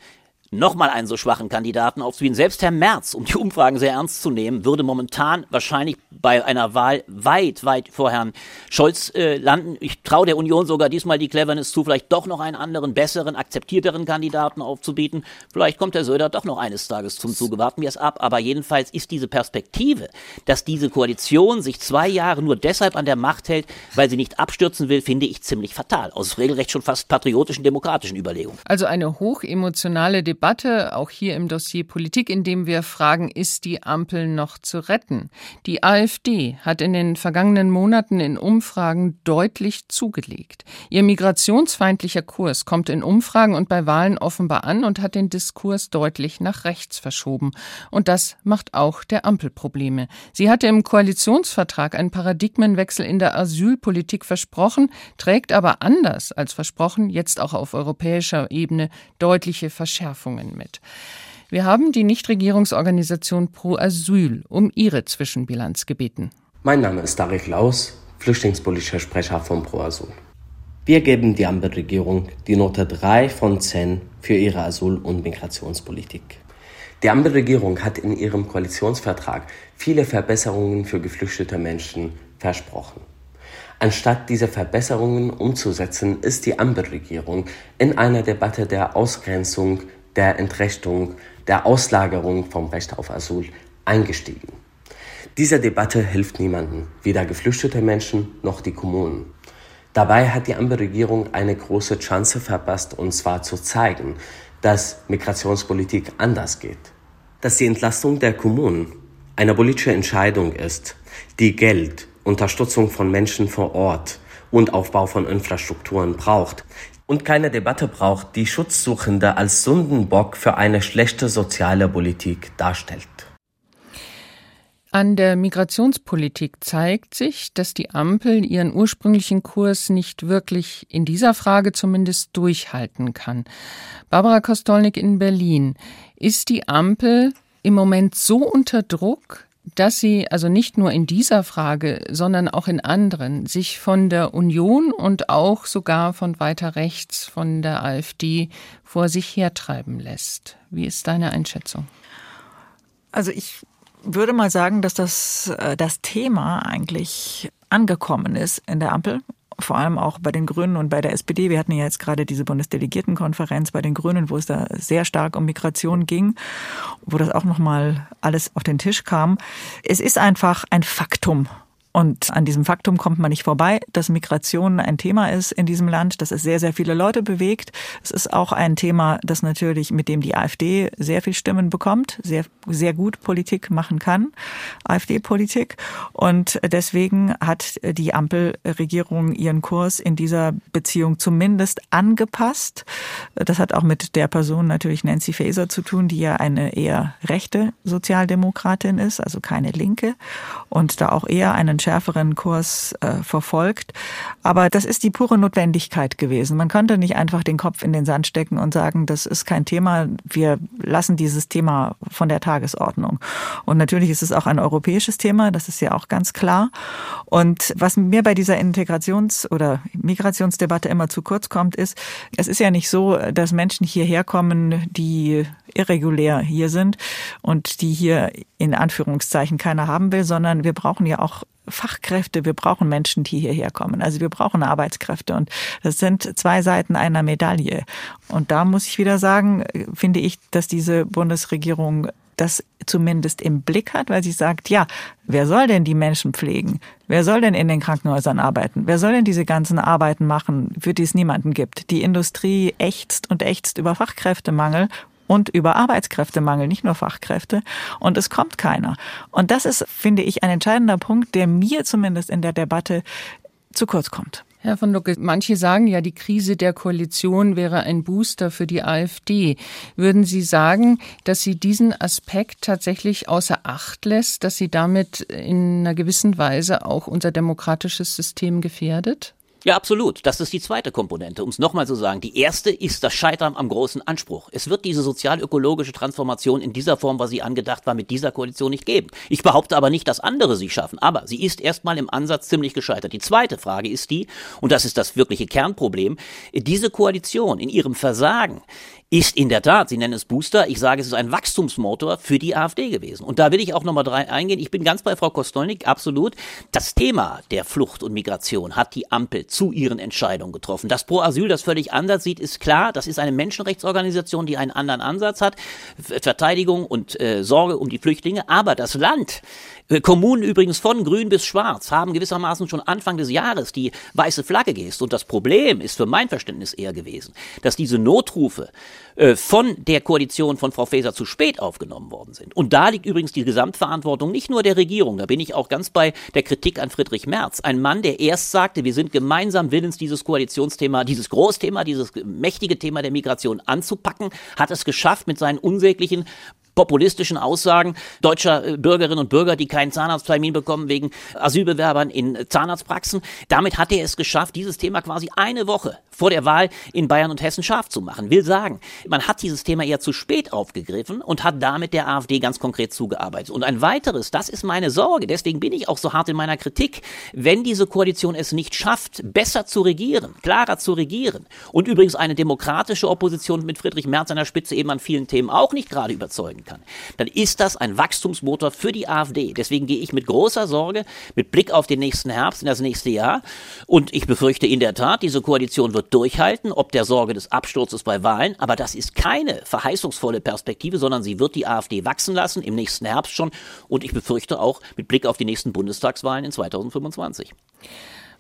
nochmal einen so schwachen Kandidaten aufzubieten. Selbst Herr Merz, um die Umfragen sehr ernst zu nehmen, würde momentan wahrscheinlich bei einer Wahl weit, weit vor Herrn Scholz äh, landen. Ich traue der Union sogar diesmal die Cleverness zu, vielleicht doch noch einen anderen, besseren, akzeptierteren Kandidaten aufzubieten. Vielleicht kommt Herr Söder doch noch eines Tages zum Zuge. Warten wir es ab. Aber jedenfalls ist diese Perspektive, dass diese Koalition sich zwei Jahre nur deshalb an der Macht hält, weil sie nicht abstürzen will, finde ich ziemlich fatal. Aus regelrecht schon fast patriotischen, demokratischen Überlegungen. Also eine hochemotionale Debatte Debatte, auch hier im Dossier Politik, in dem wir fragen, ist die Ampel noch zu retten? Die AfD hat in den vergangenen Monaten in Umfragen deutlich zugelegt. Ihr migrationsfeindlicher Kurs kommt in Umfragen und bei Wahlen offenbar an und hat den Diskurs deutlich nach rechts verschoben. Und das macht auch der Ampel Probleme. Sie hatte im Koalitionsvertrag einen Paradigmenwechsel in der Asylpolitik versprochen, trägt aber anders als versprochen jetzt auch auf europäischer Ebene deutliche Verschärfungen Erfahrungen mit. Wir haben die Nichtregierungsorganisation Pro Asyl um ihre Zwischenbilanz gebeten. Mein Name ist Tarek Laus, flüchtlingspolitischer Sprecher von Pro Asyl. Wir geben die Ampelregierung die Note 3 von 10 für ihre Asyl- und Migrationspolitik. Die Ampelregierung hat in ihrem Koalitionsvertrag viele Verbesserungen für geflüchtete Menschen versprochen. Anstatt diese Verbesserungen umzusetzen, ist die Ampelregierung in einer Debatte der Ausgrenzung der Entrechtung, der Auslagerung vom Recht auf Asyl eingestiegen. Diese Debatte hilft niemandem, weder geflüchtete Menschen noch die Kommunen. Dabei hat die Ampelregierung eine große Chance verpasst, und zwar zu zeigen, dass Migrationspolitik anders geht. Dass die Entlastung der Kommunen eine politische Entscheidung ist, die Geld, Unterstützung von Menschen vor Ort und Aufbau von Infrastrukturen braucht, und keine Debatte braucht, die Schutzsuchende als Sündenbock für eine schlechte soziale Politik darstellt. An der Migrationspolitik zeigt sich, dass die Ampel ihren ursprünglichen Kurs nicht wirklich in dieser Frage zumindest durchhalten kann. Barbara Kostolnik in Berlin. Ist die Ampel im Moment so unter Druck, dass sie also nicht nur in dieser Frage, sondern auch in anderen sich von der Union und auch sogar von weiter rechts, von der AfD vor sich hertreiben lässt. Wie ist deine Einschätzung? Also ich würde mal sagen, dass das, äh, das Thema eigentlich angekommen ist in der Ampel vor allem auch bei den Grünen und bei der SPD. Wir hatten ja jetzt gerade diese Bundesdelegiertenkonferenz bei den Grünen, wo es da sehr stark um Migration ging, wo das auch nochmal alles auf den Tisch kam. Es ist einfach ein Faktum, und an diesem Faktum kommt man nicht vorbei, dass Migration ein Thema ist in diesem Land, dass es sehr, sehr viele Leute bewegt. Es ist auch ein Thema, das natürlich, mit dem die AfD sehr viel Stimmen bekommt, sehr, sehr gut Politik machen kann, AfD-Politik. Und deswegen hat die Ampelregierung ihren Kurs in dieser Beziehung zumindest angepasst. Das hat auch mit der Person natürlich Nancy Faeser zu tun, die ja eine eher rechte Sozialdemokratin ist, also keine Linke und da auch eher einen schärferen Kurs äh, verfolgt. Aber das ist die pure Notwendigkeit gewesen. Man konnte nicht einfach den Kopf in den Sand stecken und sagen, das ist kein Thema, wir lassen dieses Thema von der Tagesordnung. Und natürlich ist es auch ein europäisches Thema, das ist ja auch ganz klar. Und was mir bei dieser Integrations- oder Migrationsdebatte immer zu kurz kommt, ist, es ist ja nicht so, dass Menschen hierher kommen, die irregulär hier sind und die hier in Anführungszeichen keiner haben will, sondern wir brauchen ja auch Fachkräfte, wir brauchen Menschen, die hierher kommen. Also wir brauchen Arbeitskräfte und das sind zwei Seiten einer Medaille. Und da muss ich wieder sagen, finde ich, dass diese Bundesregierung das zumindest im Blick hat, weil sie sagt, ja, wer soll denn die Menschen pflegen? Wer soll denn in den Krankenhäusern arbeiten? Wer soll denn diese ganzen Arbeiten machen, für die es niemanden gibt? Die Industrie ächzt und ächzt über Fachkräftemangel und über Arbeitskräftemangel, nicht nur Fachkräfte. Und es kommt keiner. Und das ist, finde ich, ein entscheidender Punkt, der mir zumindest in der Debatte zu kurz kommt. Herr von Lucke, manche sagen ja, die Krise der Koalition wäre ein Booster für die AfD. Würden Sie sagen, dass sie diesen Aspekt tatsächlich außer Acht lässt, dass sie damit in einer gewissen Weise auch unser demokratisches System gefährdet? Ja, absolut. Das ist die zweite Komponente. Um es nochmal zu sagen, die erste ist das Scheitern am großen Anspruch. Es wird diese sozial-ökologische Transformation in dieser Form, was sie angedacht war, mit dieser Koalition nicht geben. Ich behaupte aber nicht, dass andere sie schaffen, aber sie ist erstmal im Ansatz ziemlich gescheitert. Die zweite Frage ist die, und das ist das wirkliche Kernproblem, diese Koalition in ihrem Versagen ist in der Tat, Sie nennen es Booster, ich sage, es ist ein Wachstumsmotor für die AfD gewesen. Und da will ich auch nochmal eingehen. Ich bin ganz bei Frau Kostolnik, absolut. Das Thema der Flucht und Migration hat die Ampel zu ihren Entscheidungen getroffen. Dass Pro Asyl das völlig anders sieht, ist klar. Das ist eine Menschenrechtsorganisation, die einen anderen Ansatz hat. Verteidigung und äh, Sorge um die Flüchtlinge. Aber das Land Kommunen übrigens von grün bis schwarz haben gewissermaßen schon Anfang des Jahres die weiße Flagge gehisst. Und das Problem ist für mein Verständnis eher gewesen, dass diese Notrufe äh, von der Koalition von Frau Faeser zu spät aufgenommen worden sind. Und da liegt übrigens die Gesamtverantwortung nicht nur der Regierung, da bin ich auch ganz bei der Kritik an Friedrich Merz. Ein Mann, der erst sagte, wir sind gemeinsam willens, dieses Koalitionsthema, dieses Großthema, dieses mächtige Thema der Migration anzupacken, hat es geschafft, mit seinen unsäglichen populistischen Aussagen deutscher äh, Bürgerinnen und Bürger, die keinen Zahnarzttermin bekommen wegen Asylbewerbern in Zahnarztpraxen. Damit hat er es geschafft, dieses Thema quasi eine Woche vor der Wahl in Bayern und Hessen scharf zu machen. Will sagen, man hat dieses Thema eher zu spät aufgegriffen und hat damit der AfD ganz konkret zugearbeitet. Und ein weiteres, das ist meine Sorge, deswegen bin ich auch so hart in meiner Kritik, wenn diese Koalition es nicht schafft, besser zu regieren, klarer zu regieren und übrigens eine demokratische Opposition mit Friedrich Merz an der Spitze eben an vielen Themen auch nicht gerade überzeugen kann, dann ist das ein Wachstumsmotor für die AfD. Deswegen gehe ich mit großer Sorge, mit Blick auf den nächsten Herbst, in das nächste Jahr. Und ich befürchte in der Tat, diese Koalition wird durchhalten, ob der Sorge des Absturzes bei Wahlen. Aber das ist keine verheißungsvolle Perspektive, sondern sie wird die AfD wachsen lassen, im nächsten Herbst schon. Und ich befürchte auch mit Blick auf die nächsten Bundestagswahlen in 2025.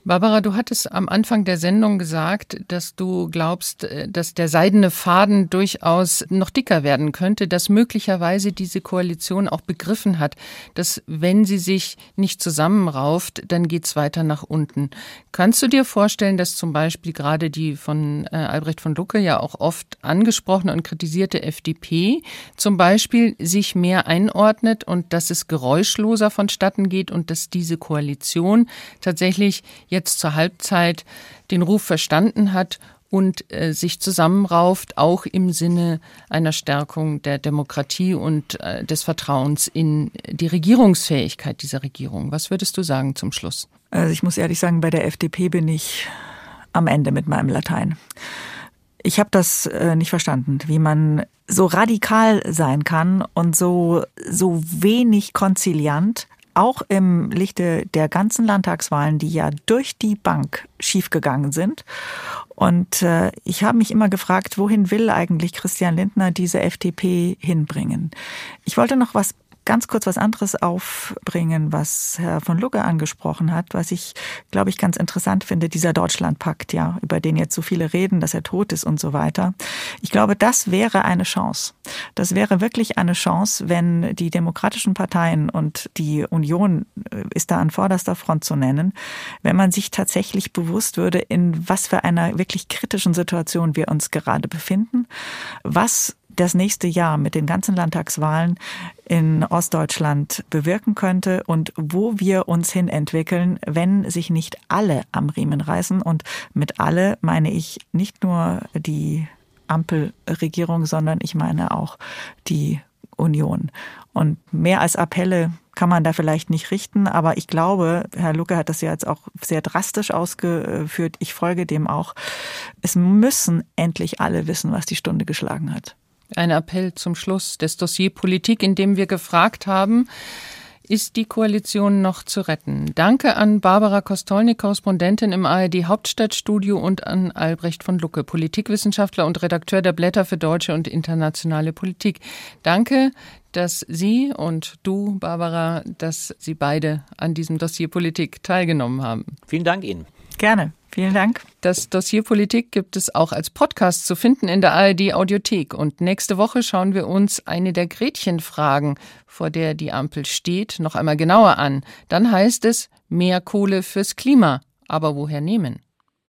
Barbara, du hattest am Anfang der Sendung gesagt, dass du glaubst, äh, dass der seidene Faden durchaus noch dicker werden könnte, dass möglicherweise diese Koalition auch begriffen hat, dass wenn sie sich nicht zusammenrauft, dann geht's weiter nach unten. Kannst du dir vorstellen, dass zum Beispiel gerade die von äh, Albrecht von Lucke ja auch oft angesprochene und kritisierte FDP zum Beispiel sich mehr einordnet und dass es geräuschloser vonstatten geht und dass diese Koalition tatsächlich jetzt zur Halbzeit den Ruf verstanden hat und äh, sich zusammenrauft, auch im Sinne einer Stärkung der Demokratie und äh, des Vertrauens in die Regierungsfähigkeit dieser Regierung. Was würdest du sagen zum Schluss? Also ich muss ehrlich sagen, bei der FDP bin ich am Ende mit meinem Latein. Ich habe das äh, nicht verstanden, wie man so radikal sein kann und so so wenig konziliant auch im Lichte der ganzen Landtagswahlen, die ja durch die Bank schiefgegangen sind. Und äh, ich habe mich immer gefragt, wohin will eigentlich Christian Lindner diese FDP hinbringen? Ich wollte noch was ganz kurz was anderes aufbringen, was Herr von Lugge angesprochen hat, was ich, glaube ich, ganz interessant finde, dieser Deutschlandpakt, ja, über den jetzt so viele reden, dass er tot ist und so weiter. Ich glaube, das wäre eine Chance. Das wäre wirklich eine Chance, wenn die demokratischen Parteien und die Union äh, ist da an vorderster Front zu nennen, wenn man sich tatsächlich bewusst würde, in was für einer wirklich kritischen Situation wir uns gerade befinden, was das nächste Jahr mit den ganzen Landtagswahlen in Ostdeutschland bewirken könnte und wo wir uns hin entwickeln, wenn sich nicht alle am Riemen reißen. Und mit alle meine ich nicht nur die Ampelregierung, sondern ich meine auch die Union. Und mehr als Appelle kann man da vielleicht nicht richten, aber ich glaube, Herr Lucke hat das ja jetzt auch sehr drastisch ausgeführt. Ich folge dem auch. Es müssen endlich alle wissen, was die Stunde geschlagen hat. Ein Appell zum Schluss des Dossier Politik, in dem wir gefragt haben, ist die Koalition noch zu retten? Danke an Barbara Kostolnik, Korrespondentin im ARD Hauptstadtstudio und an Albrecht von Lucke, Politikwissenschaftler und Redakteur der Blätter für deutsche und internationale Politik. Danke, dass Sie und du, Barbara, dass Sie beide an diesem Dossier Politik teilgenommen haben. Vielen Dank Ihnen. Gerne. Vielen Dank. Das Dossier Politik gibt es auch als Podcast zu finden in der ARD Audiothek. Und nächste Woche schauen wir uns eine der Gretchenfragen, vor der die Ampel steht, noch einmal genauer an. Dann heißt es mehr Kohle fürs Klima. Aber woher nehmen?